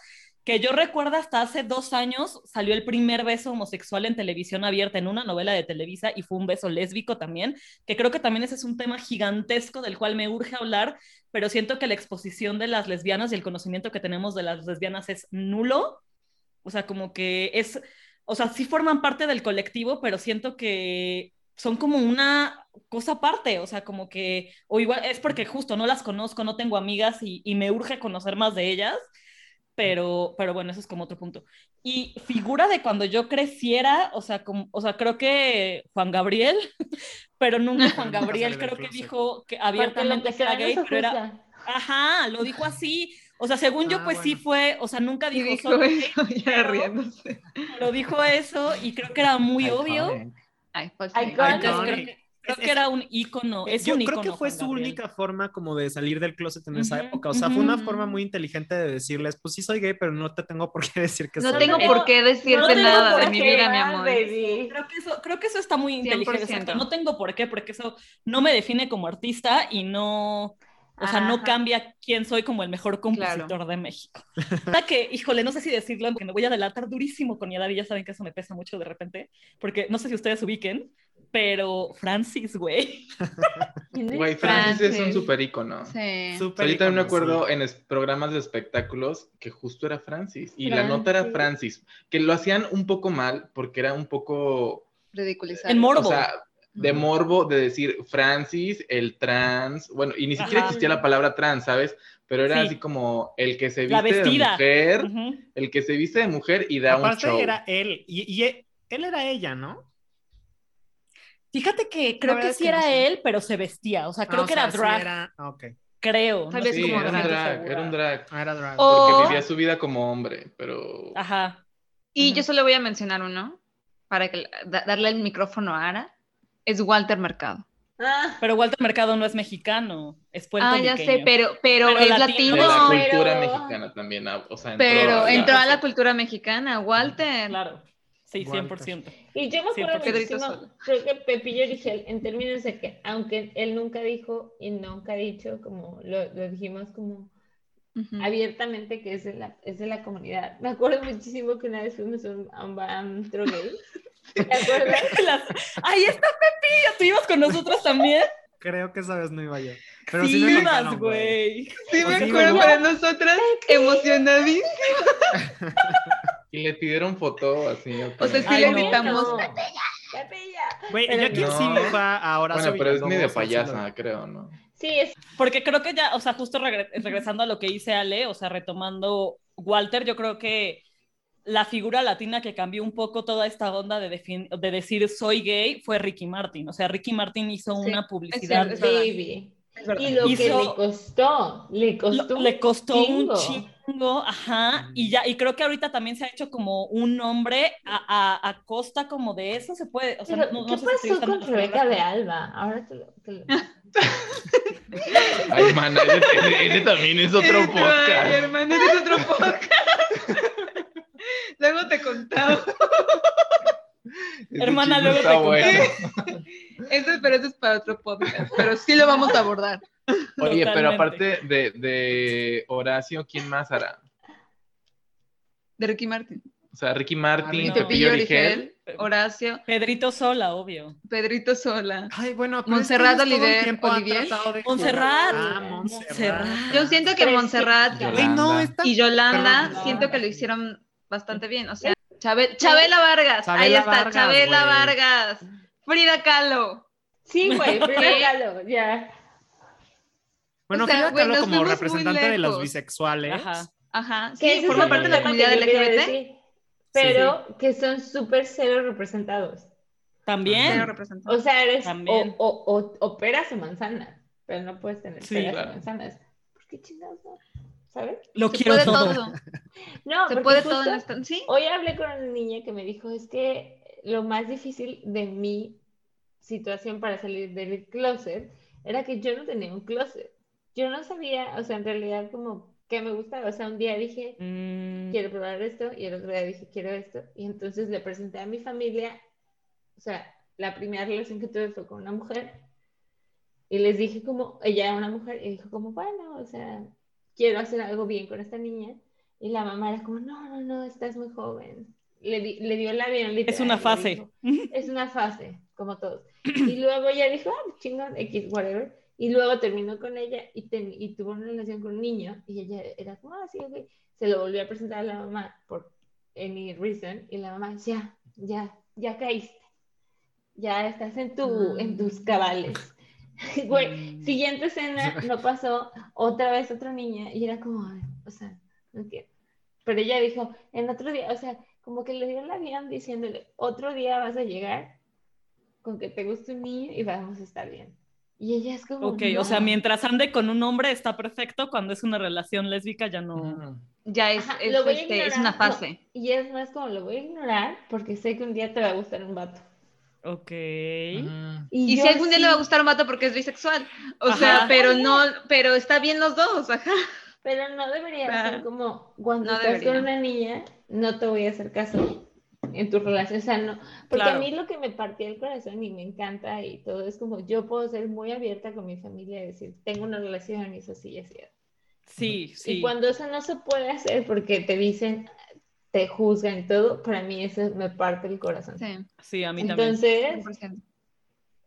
Speaker 1: que yo recuerdo hasta hace dos años salió el primer beso homosexual en televisión abierta en una novela de Televisa y fue un beso lésbico también, que creo que también ese es un tema gigantesco del cual me urge hablar, pero siento que la exposición de las lesbianas y el conocimiento que tenemos de las lesbianas es nulo, o sea, como que es, o sea, sí forman parte del colectivo, pero siento que son como una cosa aparte, o sea, como que, o igual es porque justo no las conozco, no tengo amigas y, y me urge conocer más de ellas pero, pero bueno, eso es como otro punto. Y figura de cuando yo creciera, o sea, como, o sea, creo que Juan Gabriel, pero nunca Juan Gabriel creo que dijo que abiertamente que era gay, pero era... Ajá, lo dijo así. O sea, según yo, ah, pues sí fue, o sea, nunca dijo,
Speaker 3: dijo eso, ya riéndose.
Speaker 1: Lo dijo eso y creo que era muy obvio.
Speaker 3: Ay, pues,
Speaker 1: Creo que era un ícono. Es
Speaker 4: Yo
Speaker 1: creo
Speaker 4: que fue su única forma como de salir del closet en esa época. O sea, fue una forma muy inteligente de decirles, pues sí soy gay, pero no te tengo por qué decir que
Speaker 3: no
Speaker 4: soy
Speaker 3: tengo por qué decirte nada de mi vida, mi amor.
Speaker 1: Creo que, eso, creo que eso está muy inteligente. No tengo por qué, porque eso no me define como artista y no... O sea, no cambia quién soy como el mejor compositor de México. que, híjole, no sé si decirlo, porque me voy a delatar durísimo con Yadar y ya saben que eso me pesa mucho de repente, porque no sé si ustedes ubiquen, pero Francis, güey.
Speaker 5: Güey, Francis, es un super ícono.
Speaker 3: Sí.
Speaker 5: Super Ahorita me acuerdo en programas de espectáculos que justo era Francis. Y la nota era Francis. Que lo hacían un poco mal porque era un poco.
Speaker 3: Ridiculizado.
Speaker 1: En morbo.
Speaker 5: O sea, de morbo de decir Francis, el trans. Bueno, y ni siquiera existía la palabra trans, ¿sabes? Pero era así como el que se viste de mujer, el que se viste de mujer y da un show.
Speaker 4: era él. y él era ella, ¿no?
Speaker 1: Fíjate que creo que sí era él, pero se vestía. O sea, creo ah, que era drag.
Speaker 4: Ah,
Speaker 1: creo.
Speaker 5: Tal vez como era, un drag, era un drag.
Speaker 4: Ah, era drag.
Speaker 5: Porque vivía su vida como hombre, pero.
Speaker 1: Ajá.
Speaker 3: Y yo solo voy a mencionar uno para que, darle el micrófono a Ara. Es Walter Mercado.
Speaker 1: Ah. Pero Walter Mercado no es mexicano, es puertorriqueño.
Speaker 3: Ah, ya sé, pero, pero, es latino.
Speaker 5: De la cultura mexicana también, ah, o sea,
Speaker 3: entró Pero entró a la cultura mexicana, Walter.
Speaker 1: Claro, sí, 100%.
Speaker 2: Y yo me acuerdo muchísimo, creo que Pepillo Richel, en términos de que, aunque él nunca dijo y nunca ha dicho, como lo, lo dijimos como abiertamente que es de, la, es de la comunidad. Me acuerdo muchísimo que una vez fuimos a un, a un antro gay
Speaker 1: Ahí está Pepillo, ¿tú ibas con nosotros también?
Speaker 4: Creo que esa vez no iba yo.
Speaker 1: Pero sí, sí ibas, güey.
Speaker 3: Sí, me acuerdo para nosotras, emocionadísimas.
Speaker 5: Y le pidieron foto así.
Speaker 3: O sea, sí le gritamos.
Speaker 4: Güey, ya quién sí me va ahora.
Speaker 5: Bueno, pero es ni de payasa, creo, ¿no?
Speaker 2: Sí, es.
Speaker 1: Porque creo que ya, o sea, justo regresando a lo que dice Ale, o sea, retomando Walter, yo creo que la figura latina que cambió un poco toda esta onda de, de decir soy gay fue Ricky Martin. O sea, Ricky Martin hizo una publicidad.
Speaker 2: baby. Y lo que le costó, le costó.
Speaker 1: le costó un chingo, ajá. Y ya, y creo que ahorita también se ha hecho como un nombre a, a, costa como de eso, se puede. O sea,
Speaker 2: no, ¿Qué pasó con Rebeca de Alba? Ahora te lo. Te lo...
Speaker 5: Ay, hermana, ese, también es otro podcast.
Speaker 3: Ay, hermana, ese es otro podcast. luego te contaba.
Speaker 1: Hermana, luego te
Speaker 3: bueno. Eso, pero eso es para otro podcast. Pero sí lo vamos a abordar.
Speaker 5: Oye, pero aparte de, de, Horacio, ¿quién más hará?
Speaker 3: De Ricky Martin.
Speaker 5: O sea, Ricky Martin, Pepillo Origel,
Speaker 3: Horacio.
Speaker 1: Pedrito Sola, obvio.
Speaker 3: Pedrito Sola.
Speaker 4: Ay, bueno,
Speaker 3: Montserrat Olivier.
Speaker 1: Olivier. Montserrat. Ah,
Speaker 3: Montserrat. Yo siento que Montserrat y Yolanda, siento que lo hicieron bastante bien. O sea, Chabela Vargas, ahí está, Chabela Vargas, Frida Kahlo.
Speaker 2: Sí, güey, Frida Kahlo, ya.
Speaker 4: Bueno, Frida Kahlo como representante de los bisexuales.
Speaker 3: Ajá, ajá. Sí, forma parte de la comunidad LGBT.
Speaker 2: pero que son súper cero representados.
Speaker 1: También.
Speaker 2: O sea, eres O, o, o, peras o manzanas, pero no puedes tener peras o manzanas. ¿Por qué chingados no? ¿Sabes?
Speaker 1: Lo quiero todo.
Speaker 2: No, se puede todo en ¿Sí? Hoy hablé con una niña que me dijo, es que lo más difícil de mi situación para salir del closet era que yo no tenía un closet. Yo no sabía, o sea, en realidad como que me gustaba. O sea, un día dije, mm. quiero probar esto, y el otro día dije, quiero esto. Y entonces le presenté a mi familia, o sea, la primera relación que tuve fue con una mujer. Y les dije como, ella era una mujer, y dijo como, bueno, o sea, quiero hacer algo bien con esta niña. Y la mamá era como, no, no, no, estás muy joven. Le, le dio la bien
Speaker 1: Es una fase.
Speaker 2: es una fase, como todos. Y luego ella dijo, ah, chingón, X, whatever. Y luego terminó con ella y, y, tuvo una relación con un niño. Y ella era como, ah, sí, ok. Se lo volvió a presentar a la mamá por any reason. Y la mamá, ya, ya, ya caíste. Ya estás en, tu, en tus cabales. Güey, mm. siguiente escena, no pasó otra vez otra niña y era como, o sea, no entiendo. Pero ella dijo, en otro día, o sea, como que le dio la avión diciéndole, otro día vas a llegar con que te guste un niño y vamos a estar bien. Y ella es como...
Speaker 1: Ok, o sea, mientras ande con un hombre está perfecto, cuando es una relación lésbica ya no...
Speaker 3: Ya es, este, es, una fase.
Speaker 2: y es más como, lo voy a ignorar porque sé que un día te va a gustar un vato.
Speaker 1: Ok.
Speaker 3: Y, si algún día le va a gustar un vato porque es bisexual. O sea, pero no, pero está bien los dos, ajá.
Speaker 2: Pero no debería ser como cuando estás con una niña, no te voy a hacer caso en tu relación. O sea, no. Porque a mí lo que me partió el corazón y me encanta y todo es como yo puedo ser muy abierta con mi familia y decir, tengo una relación y eso sí es cierto.
Speaker 1: Sí, sí.
Speaker 2: Y cuando eso no se puede hacer porque te dicen, te juzgan y todo, para mí eso me parte el corazón.
Speaker 1: Sí, sí a mí
Speaker 2: también. Entonces,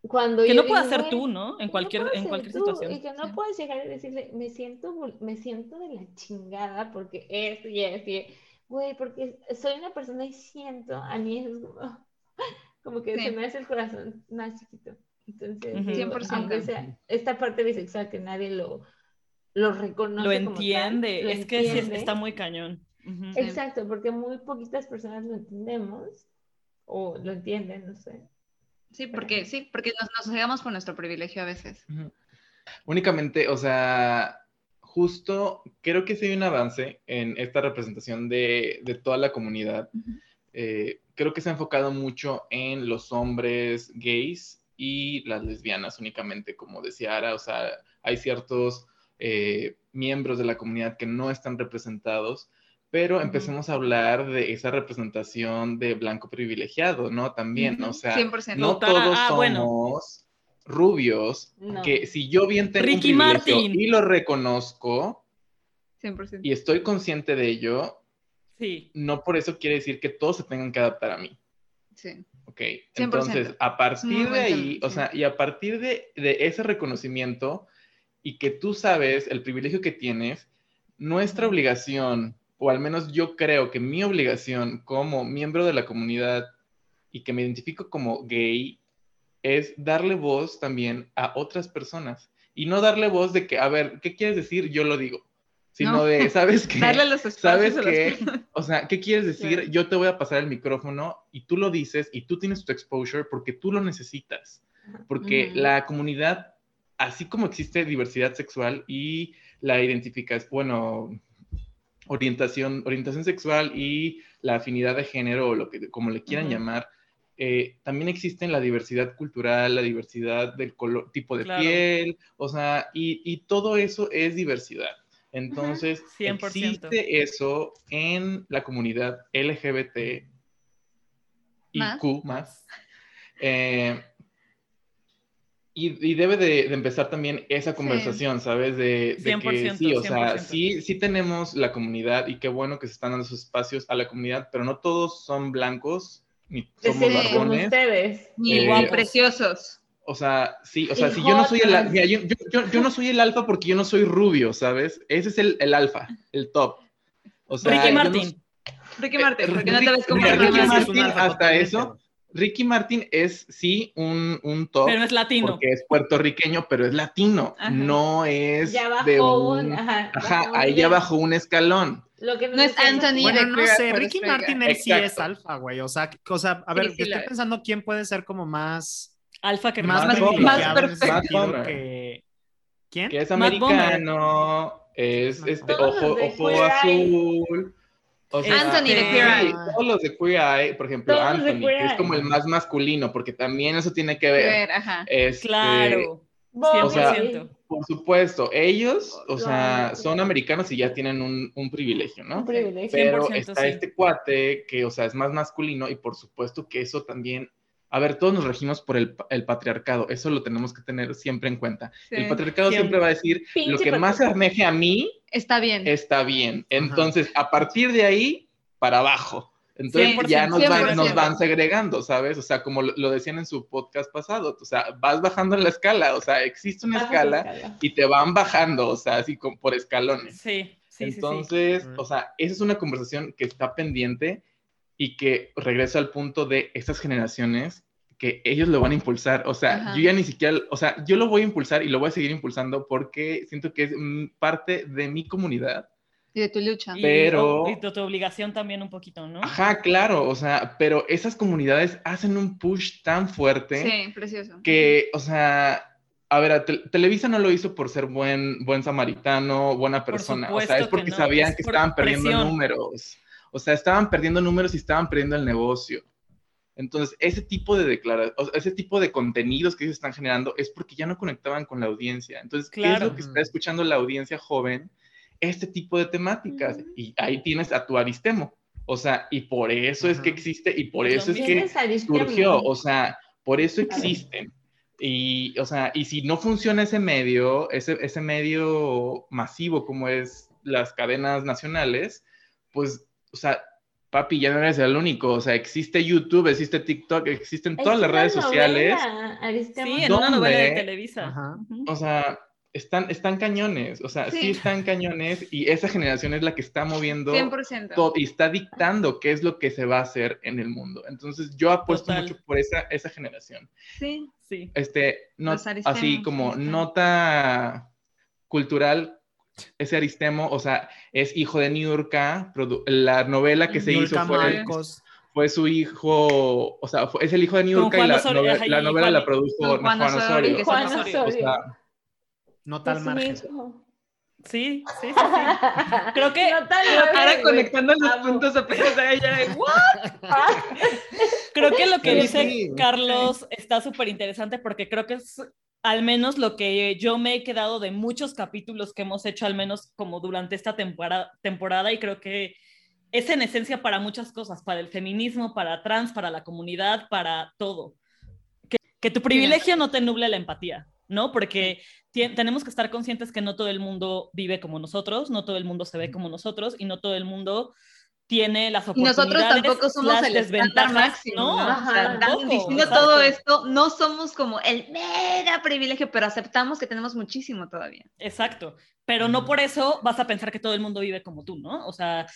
Speaker 2: cuando
Speaker 1: que no puedes hacer tú, ¿no? En cualquier, en cualquier situación.
Speaker 2: Y que no puedes llegar y decirle, me siento, me siento de la chingada porque esto y esto y güey, porque soy una persona y siento, a mí es como, que se me hace el corazón más chiquito. Entonces, 100%. aunque sea esta parte bisexual que nadie lo, lo reconoce.
Speaker 1: Lo entiende, es que está muy cañón.
Speaker 2: Exacto, porque muy poquitas personas lo entendemos o lo entienden, no sé.
Speaker 3: Sí, porque sí, porque nos, nos por nuestro privilegio a veces.
Speaker 5: Únicamente, o sea, justo creo que sí hay un avance en esta representación de, de toda la comunidad. eh, creo que se ha enfocado mucho en los hombres gays y las lesbianas únicamente, como decía Ara, o sea, hay ciertos eh, miembros de la comunidad que no están representados, pero empecemos a hablar de esa representación de blanco privilegiado, ¿no? También, o sea, no todos ah, somos rubios, que si yo bien tengo un privilegio y lo reconozco, y estoy consciente de ello, sí. no por eso quiere decir que todos se tengan que adaptar a mí.
Speaker 3: Sí.
Speaker 5: Ok, entonces, a partir de ahí, o sea, y a partir de, de ese reconocimiento y que tú sabes el privilegio que tienes, nuestra obligación, o al menos yo creo que mi obligación como miembro de la comunidad y que me identifico como gay, es darle voz también a otras personas. Y no darle voz de que, a ver, ¿qué quieres decir? Yo lo digo sino de, ¿sabes qué?
Speaker 3: Darle los
Speaker 5: ¿Sabes qué? O sea, ¿qué quieres decir? Yo te voy a pasar el micrófono y tú lo dices y tú tienes tu exposure porque tú lo necesitas. Porque la comunidad, así como existe diversidad sexual y la identificación, bueno, orientación, orientación sexual y la afinidad de género o lo que, como le quieran llamar, eh, también existe la diversidad cultural, la diversidad del color, tipo de piel, o sea, y, y todo eso es diversidad. Entonces, existe eso en la comunidad LGBT y Q más. Eh, y, debe de, empezar también esa conversación, ¿sabes? De, que sí, o sea, sí, sí tenemos la comunidad y qué bueno que se están dando esos espacios a la comunidad, pero no todos son blancos, ni somos sí,
Speaker 2: ustedes.
Speaker 3: Ni igual eh, preciosos.
Speaker 5: O sea, sí, o sea, si yo no soy el yo, yo, yo, no soy el alfa porque yo no soy rubio, ¿sabes? Ese es el, el alfa, el top. O sea,
Speaker 3: Ricky Martin. Ricky eh, Martin, porque no te ves como
Speaker 5: Ricky Martin, hasta eso. Ricky Martin es sí un, un top.
Speaker 3: Pero es latino.
Speaker 5: Porque es puertorriqueño, pero es latino. No es
Speaker 2: ya bajó de un. ajá,
Speaker 5: ajá ahí ya bajó un escalón.
Speaker 3: Lo que no, es Anthony.
Speaker 4: Bueno, no sé, Ricky Martin él sí es alfa, güey. O sea, o sea a ver, estoy pensando quién puede ser como más
Speaker 3: Alfa que
Speaker 5: más,
Speaker 3: más, perfecto.
Speaker 5: Que... ¿Quién? Que es americano, es este, ojo, ojo azul.
Speaker 3: O sea, Anthony de Queer Eye.
Speaker 5: Todos los de Queer Eye, por ejemplo, Anthony, que es como el más masculino, porque también eso tiene que ver.
Speaker 3: ajá.
Speaker 5: Este,
Speaker 3: claro.
Speaker 5: O sea, por supuesto, ellos, o sea, son americanos y ya tienen un, un privilegio, ¿no?
Speaker 2: Un privilegio.
Speaker 5: Pero está este cuate que, o sea, es más masculino y por supuesto que eso también a ver, todos nos regimos por el, patriarcado, eso lo tenemos que tener siempre en cuenta. el patriarcado siempre. va a decir, lo que más se armeje a mí,
Speaker 3: está bien.
Speaker 5: Está bien. Entonces, a partir de ahí, para abajo. Entonces ya nos van, segregando, ¿sabes? O sea, como lo, decían en su podcast pasado, o sea, vas bajando en la escala, o sea, existe una escala, y te van bajando, o sea, así como por escalones.
Speaker 3: Sí, sí.
Speaker 5: Entonces, o sea, esa es una conversación que está pendiente y que regreso al punto de estas generaciones que ellos lo van a impulsar. O sea, yo ya ni siquiera, o sea, yo lo voy a impulsar y lo voy a seguir impulsando porque siento que es parte de mi comunidad.
Speaker 3: Y de tu lucha.
Speaker 5: Pero...
Speaker 1: Y de tu obligación también un poquito, ¿no?
Speaker 5: Ajá, claro, o sea, pero esas comunidades hacen un push tan fuerte.
Speaker 3: Sí, precioso.
Speaker 5: Que, o sea, a ver, Televisa no lo hizo por ser buen, buen samaritano, buena persona. O sea, es porque sabían que estaban perdiendo números. O sea, estaban perdiendo números y estaban perdiendo el negocio. Entonces, ese tipo de declaraciones, ese tipo de contenidos que ellos están generando es porque ya no conectaban con la audiencia. Entonces, ¿qué es lo que está escuchando la audiencia joven? Este tipo de temáticas. Y ahí tienes a tu Aristemo. O sea, y por eso es que existe y por eso es que surgió. O sea, por eso existen. Y, o sea, y si no funciona ese medio, ese, ese medio masivo como es las cadenas nacionales, pues o sea, papi, ya no eres el único. O sea, existe YouTube, existe TikTok, existen todas las redes sociales.
Speaker 3: Sí, en una novela de Televisa.
Speaker 5: O sea, están, están cañones. O sea, sí. están cañones y esa generación es la que está moviendo
Speaker 3: 100%.
Speaker 5: todo y está dictando qué es lo que se va a hacer en el mundo. Entonces, yo apuesto mucho por esa, esa generación.
Speaker 3: Sí, sí.
Speaker 5: Este, no, así como nota cultural ese Aristemo, o sea, es hijo de Niurka, la novela que se hizo fue, fue, su hijo, o sea, es el hijo de Niurka y la, novela, la produjo
Speaker 3: Juan, Osorio.
Speaker 5: O sea,
Speaker 4: no tal margen.
Speaker 1: Sí, sí, sí, Creo que
Speaker 3: ahora conectando los puntos apenas a ella de
Speaker 1: Creo que lo que dice Carlos está súper interesante porque creo que es al menos lo que yo me he quedado de muchos capítulos que hemos hecho, al menos como durante esta temporada, temporada y creo que es en esencia para muchas cosas, para el feminismo, para trans, para la comunidad, para todo. Que, que tu privilegio no te nuble la empatía, ¿no? Porque tenemos que estar conscientes que no todo el mundo vive como nosotros, no todo el mundo se ve como nosotros y no todo el mundo tiene las oportunidades.
Speaker 3: Y nosotros tampoco somos el estándar máximo. ¿no? diciendo todo esto, no somos como el mega privilegio, pero aceptamos que tenemos muchísimo todavía.
Speaker 1: Exacto. Pero no por eso vas a pensar que todo el mundo vive como tú, ¿no? O sea,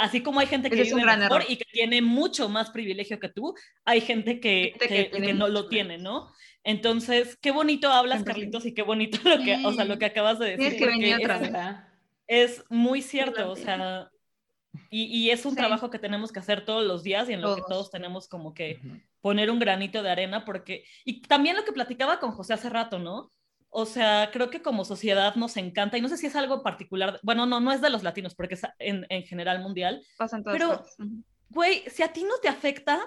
Speaker 1: así como hay gente que vive mejor y que tiene mucho más privilegio que tú, hay gente que, que, no lo tiene, ¿no? Entonces, qué bonito hablas, Carlitos, y qué bonito lo que, o sea, lo que acabas de decir.
Speaker 3: que otra
Speaker 1: es, es muy cierto, o sea, y, es un trabajo que tenemos que hacer todos los días y en lo que todos tenemos como que poner un granito de arena, porque, y también lo que platicaba con José hace rato, ¿no? O sea, creo que como sociedad nos encanta, y no sé si es algo particular, bueno, no, no es de los latinos, porque es en, en general mundial.
Speaker 3: Pasan todas
Speaker 1: Pero, güey, si a ti no te afecta,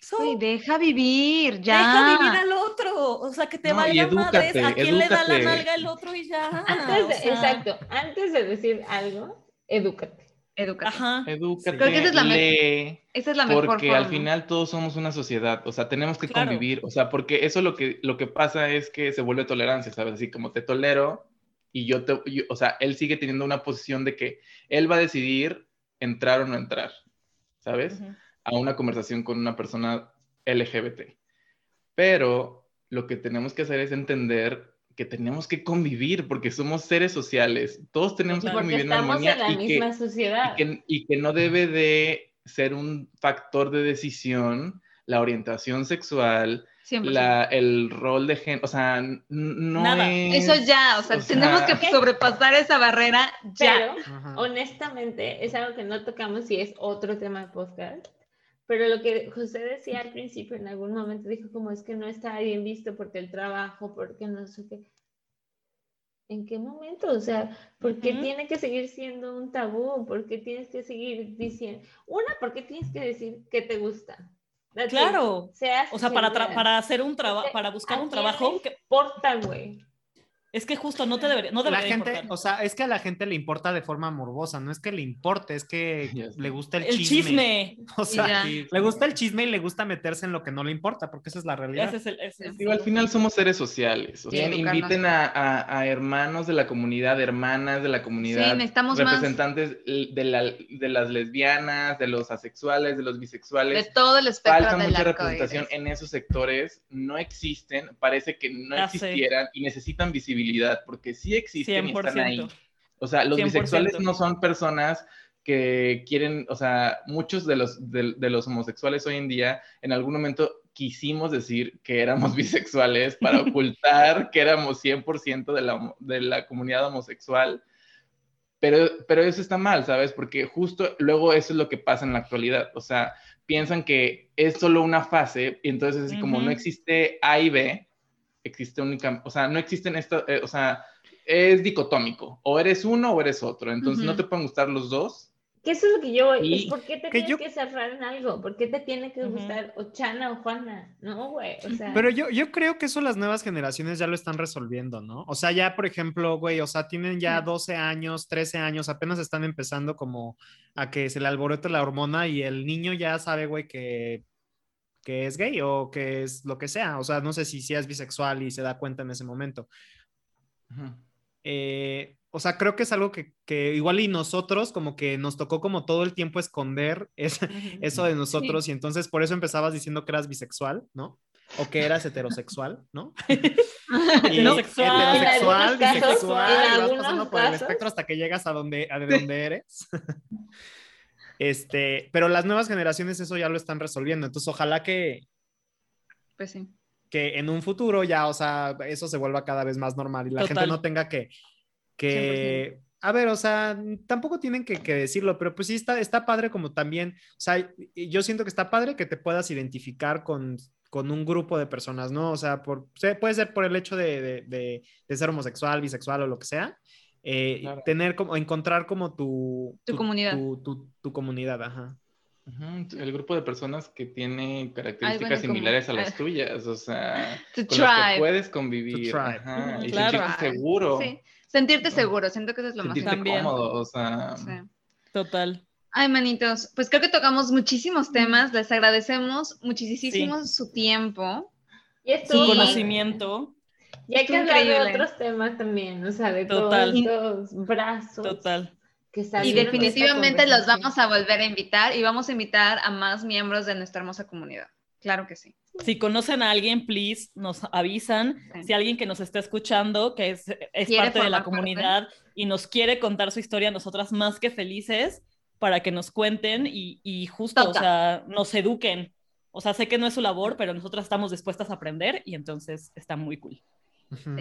Speaker 3: so, deja vivir, ya.
Speaker 1: Deja vivir al otro, o sea, que te vaya madres, a quién le da la nalga el otro y ya.
Speaker 2: Antes exacto, antes de decir algo, edúcate.
Speaker 3: Edúcate.
Speaker 5: Edúcate. Creo
Speaker 3: que esa es la, esa es la mejor
Speaker 5: Porque al final todos somos una sociedad, o sea, tenemos que convivir, o sea, porque eso lo que, lo que pasa es que se vuelve tolerancia, ¿sabes? Así como te tolero y yo te, o sea, él sigue teniendo una posición de que él va a decidir entrar o no entrar, ¿sabes? A una conversación con una persona LGBT. Pero lo que tenemos que hacer es entender que tenemos que convivir porque somos seres sociales. Todos tenemos que convivir en armonía
Speaker 2: y, que,
Speaker 5: sociedad. Y, que, no debe de ser un factor de decisión la orientación sexual, la, el rol de género, o sea, no es...
Speaker 3: Eso ya, o sea, tenemos que sobrepasar esa barrera ya.
Speaker 2: Pero, honestamente, es algo que no tocamos y es otro tema de podcast. Pero lo que José decía al principio, en algún momento dijo como es que no está bien visto porque el trabajo, porque no sé qué. ¿En qué momento? O sea, ¿por qué tiene que seguir siendo un tabú? ¿Por qué tienes que seguir diciendo? Una, ¿por qué tienes que decir que te gusta?
Speaker 1: claro. o sea, para, para hacer un trabajo, para buscar un trabajo.
Speaker 2: que importa, güey?
Speaker 1: Es que justo no te debería, no debería
Speaker 4: la gente, O sea, es que a la gente le importa de forma morbosa, no es que le importe, es que le gusta el,
Speaker 1: el
Speaker 4: chisme. O sea, le gusta el chisme y le gusta meterse en lo que no le importa, porque esa es la realidad.
Speaker 1: Ese es el,
Speaker 5: Digo, al final somos seres sociales. O sea, inviten a, a, hermanos de la comunidad, hermanas de la comunidad, representantes De, la, de las lesbianas, de los asexuales, de los bisexuales.
Speaker 3: De todo el espectro
Speaker 5: Falta mucha representación en esos sectores, no existen, parece que no existieran y necesitan visibilidad porque sí existen y están ahí. O sea, los bisexuales no son personas que quieren, o sea, muchos de los, de, los homosexuales hoy en día en algún momento quisimos decir que éramos bisexuales para ocultar que éramos 100% de la, de la comunidad homosexual. Pero, pero eso está mal, ¿sabes? Porque justo luego eso es lo que pasa en la actualidad. O sea, piensan que es solo una fase y entonces así como no existe A y B, existe única, o sea, no existen esto, eh, o sea, es dicotómico, o eres uno o eres otro, entonces no te pueden gustar los dos.
Speaker 2: Que eso es lo que yo, es ¿por qué te tienes que cerrar en algo? ¿Por qué te tiene que gustar o Chana o Juana? No, güey, o sea.
Speaker 4: Pero yo, yo creo que eso las nuevas generaciones ya lo están resolviendo, ¿no? O sea, ya, por ejemplo, güey, o sea, tienen ya 12 años, 13 años, apenas están empezando como a que se le alborote la hormona y el niño ya sabe, güey, que que es gay o que es lo que sea. O sea, no sé si, si es bisexual y se da cuenta en ese momento. Eh, o sea, creo que es algo que, que, igual y nosotros como que nos tocó como todo el tiempo esconder eso de nosotros y entonces por eso empezabas diciendo que eras bisexual, ¿no? O que eras heterosexual, ¿no? y no, heterosexual, bisexual, y vas pasando por el espectro hasta que llegas a donde, a donde eres. Este, pero las nuevas generaciones eso ya lo están resolviendo. Entonces, ojalá que.
Speaker 3: Pues sí.
Speaker 4: Que en un futuro ya, o sea, eso se vuelva cada vez más normal y la gente no tenga que. que a ver, o sea, tampoco tienen que, decirlo, pero pues sí está, está padre como también, o sea, yo siento que está padre que te puedas identificar con, con un grupo de personas, ¿no? O sea, por, puede ser por el hecho de, de, de, ser homosexual, bisexual o lo que sea. Eh, tener como, encontrar como tu,
Speaker 3: tu, comunidad.
Speaker 4: Tu, tu, comunidad, ajá.
Speaker 5: El grupo de personas que tiene características similares a las tuyas, o sea,
Speaker 3: con las
Speaker 5: que puedes convivir ajá, y sentirte seguro. Sí.
Speaker 3: Sentirte seguro, siento que eso es lo
Speaker 5: más cómodo, o sea.
Speaker 1: Total.
Speaker 3: Ay, manitos, pues creo que tocamos muchísimos temas, les agradecemos muchísimo su tiempo.
Speaker 1: Y su conocimiento.
Speaker 2: Y hay que hablar de otros temas también, o sea, de todos los brazos.
Speaker 1: Total
Speaker 3: y definitivamente los vamos a volver a invitar y vamos a invitar a más miembros de nuestra hermosa comunidad. Claro que sí.
Speaker 1: Si conocen a alguien, please, nos avisan. Si alguien que nos está escuchando, que es, es parte de la comunidad y nos quiere contar su historia, nosotras más que felices para que nos cuenten y, y justo, o sea, nos eduquen. O sea, sé que no es su labor, pero nosotras estamos dispuestas a aprender y entonces está muy cool.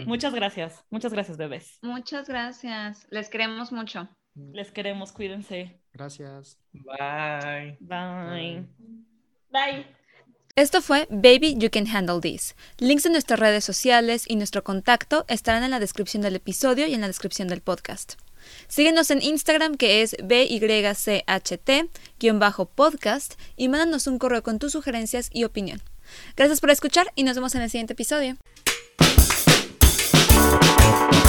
Speaker 1: Muchas gracias, muchas gracias, bebés.
Speaker 3: Muchas gracias, les queremos mucho.
Speaker 1: Les queremos, cuídense.
Speaker 4: Gracias.
Speaker 5: Bye.
Speaker 1: Bye.
Speaker 2: Bye.
Speaker 6: Esto fue Baby You Can Handle This. Links de nuestras redes sociales y nuestro contacto estarán en la descripción del episodio y en la descripción del podcast. Síguenos en Instagram que es BYCHT-podcast y mándanos un correo con tus sugerencias y opinión. Gracias por escuchar y nos vemos en el siguiente episodio. you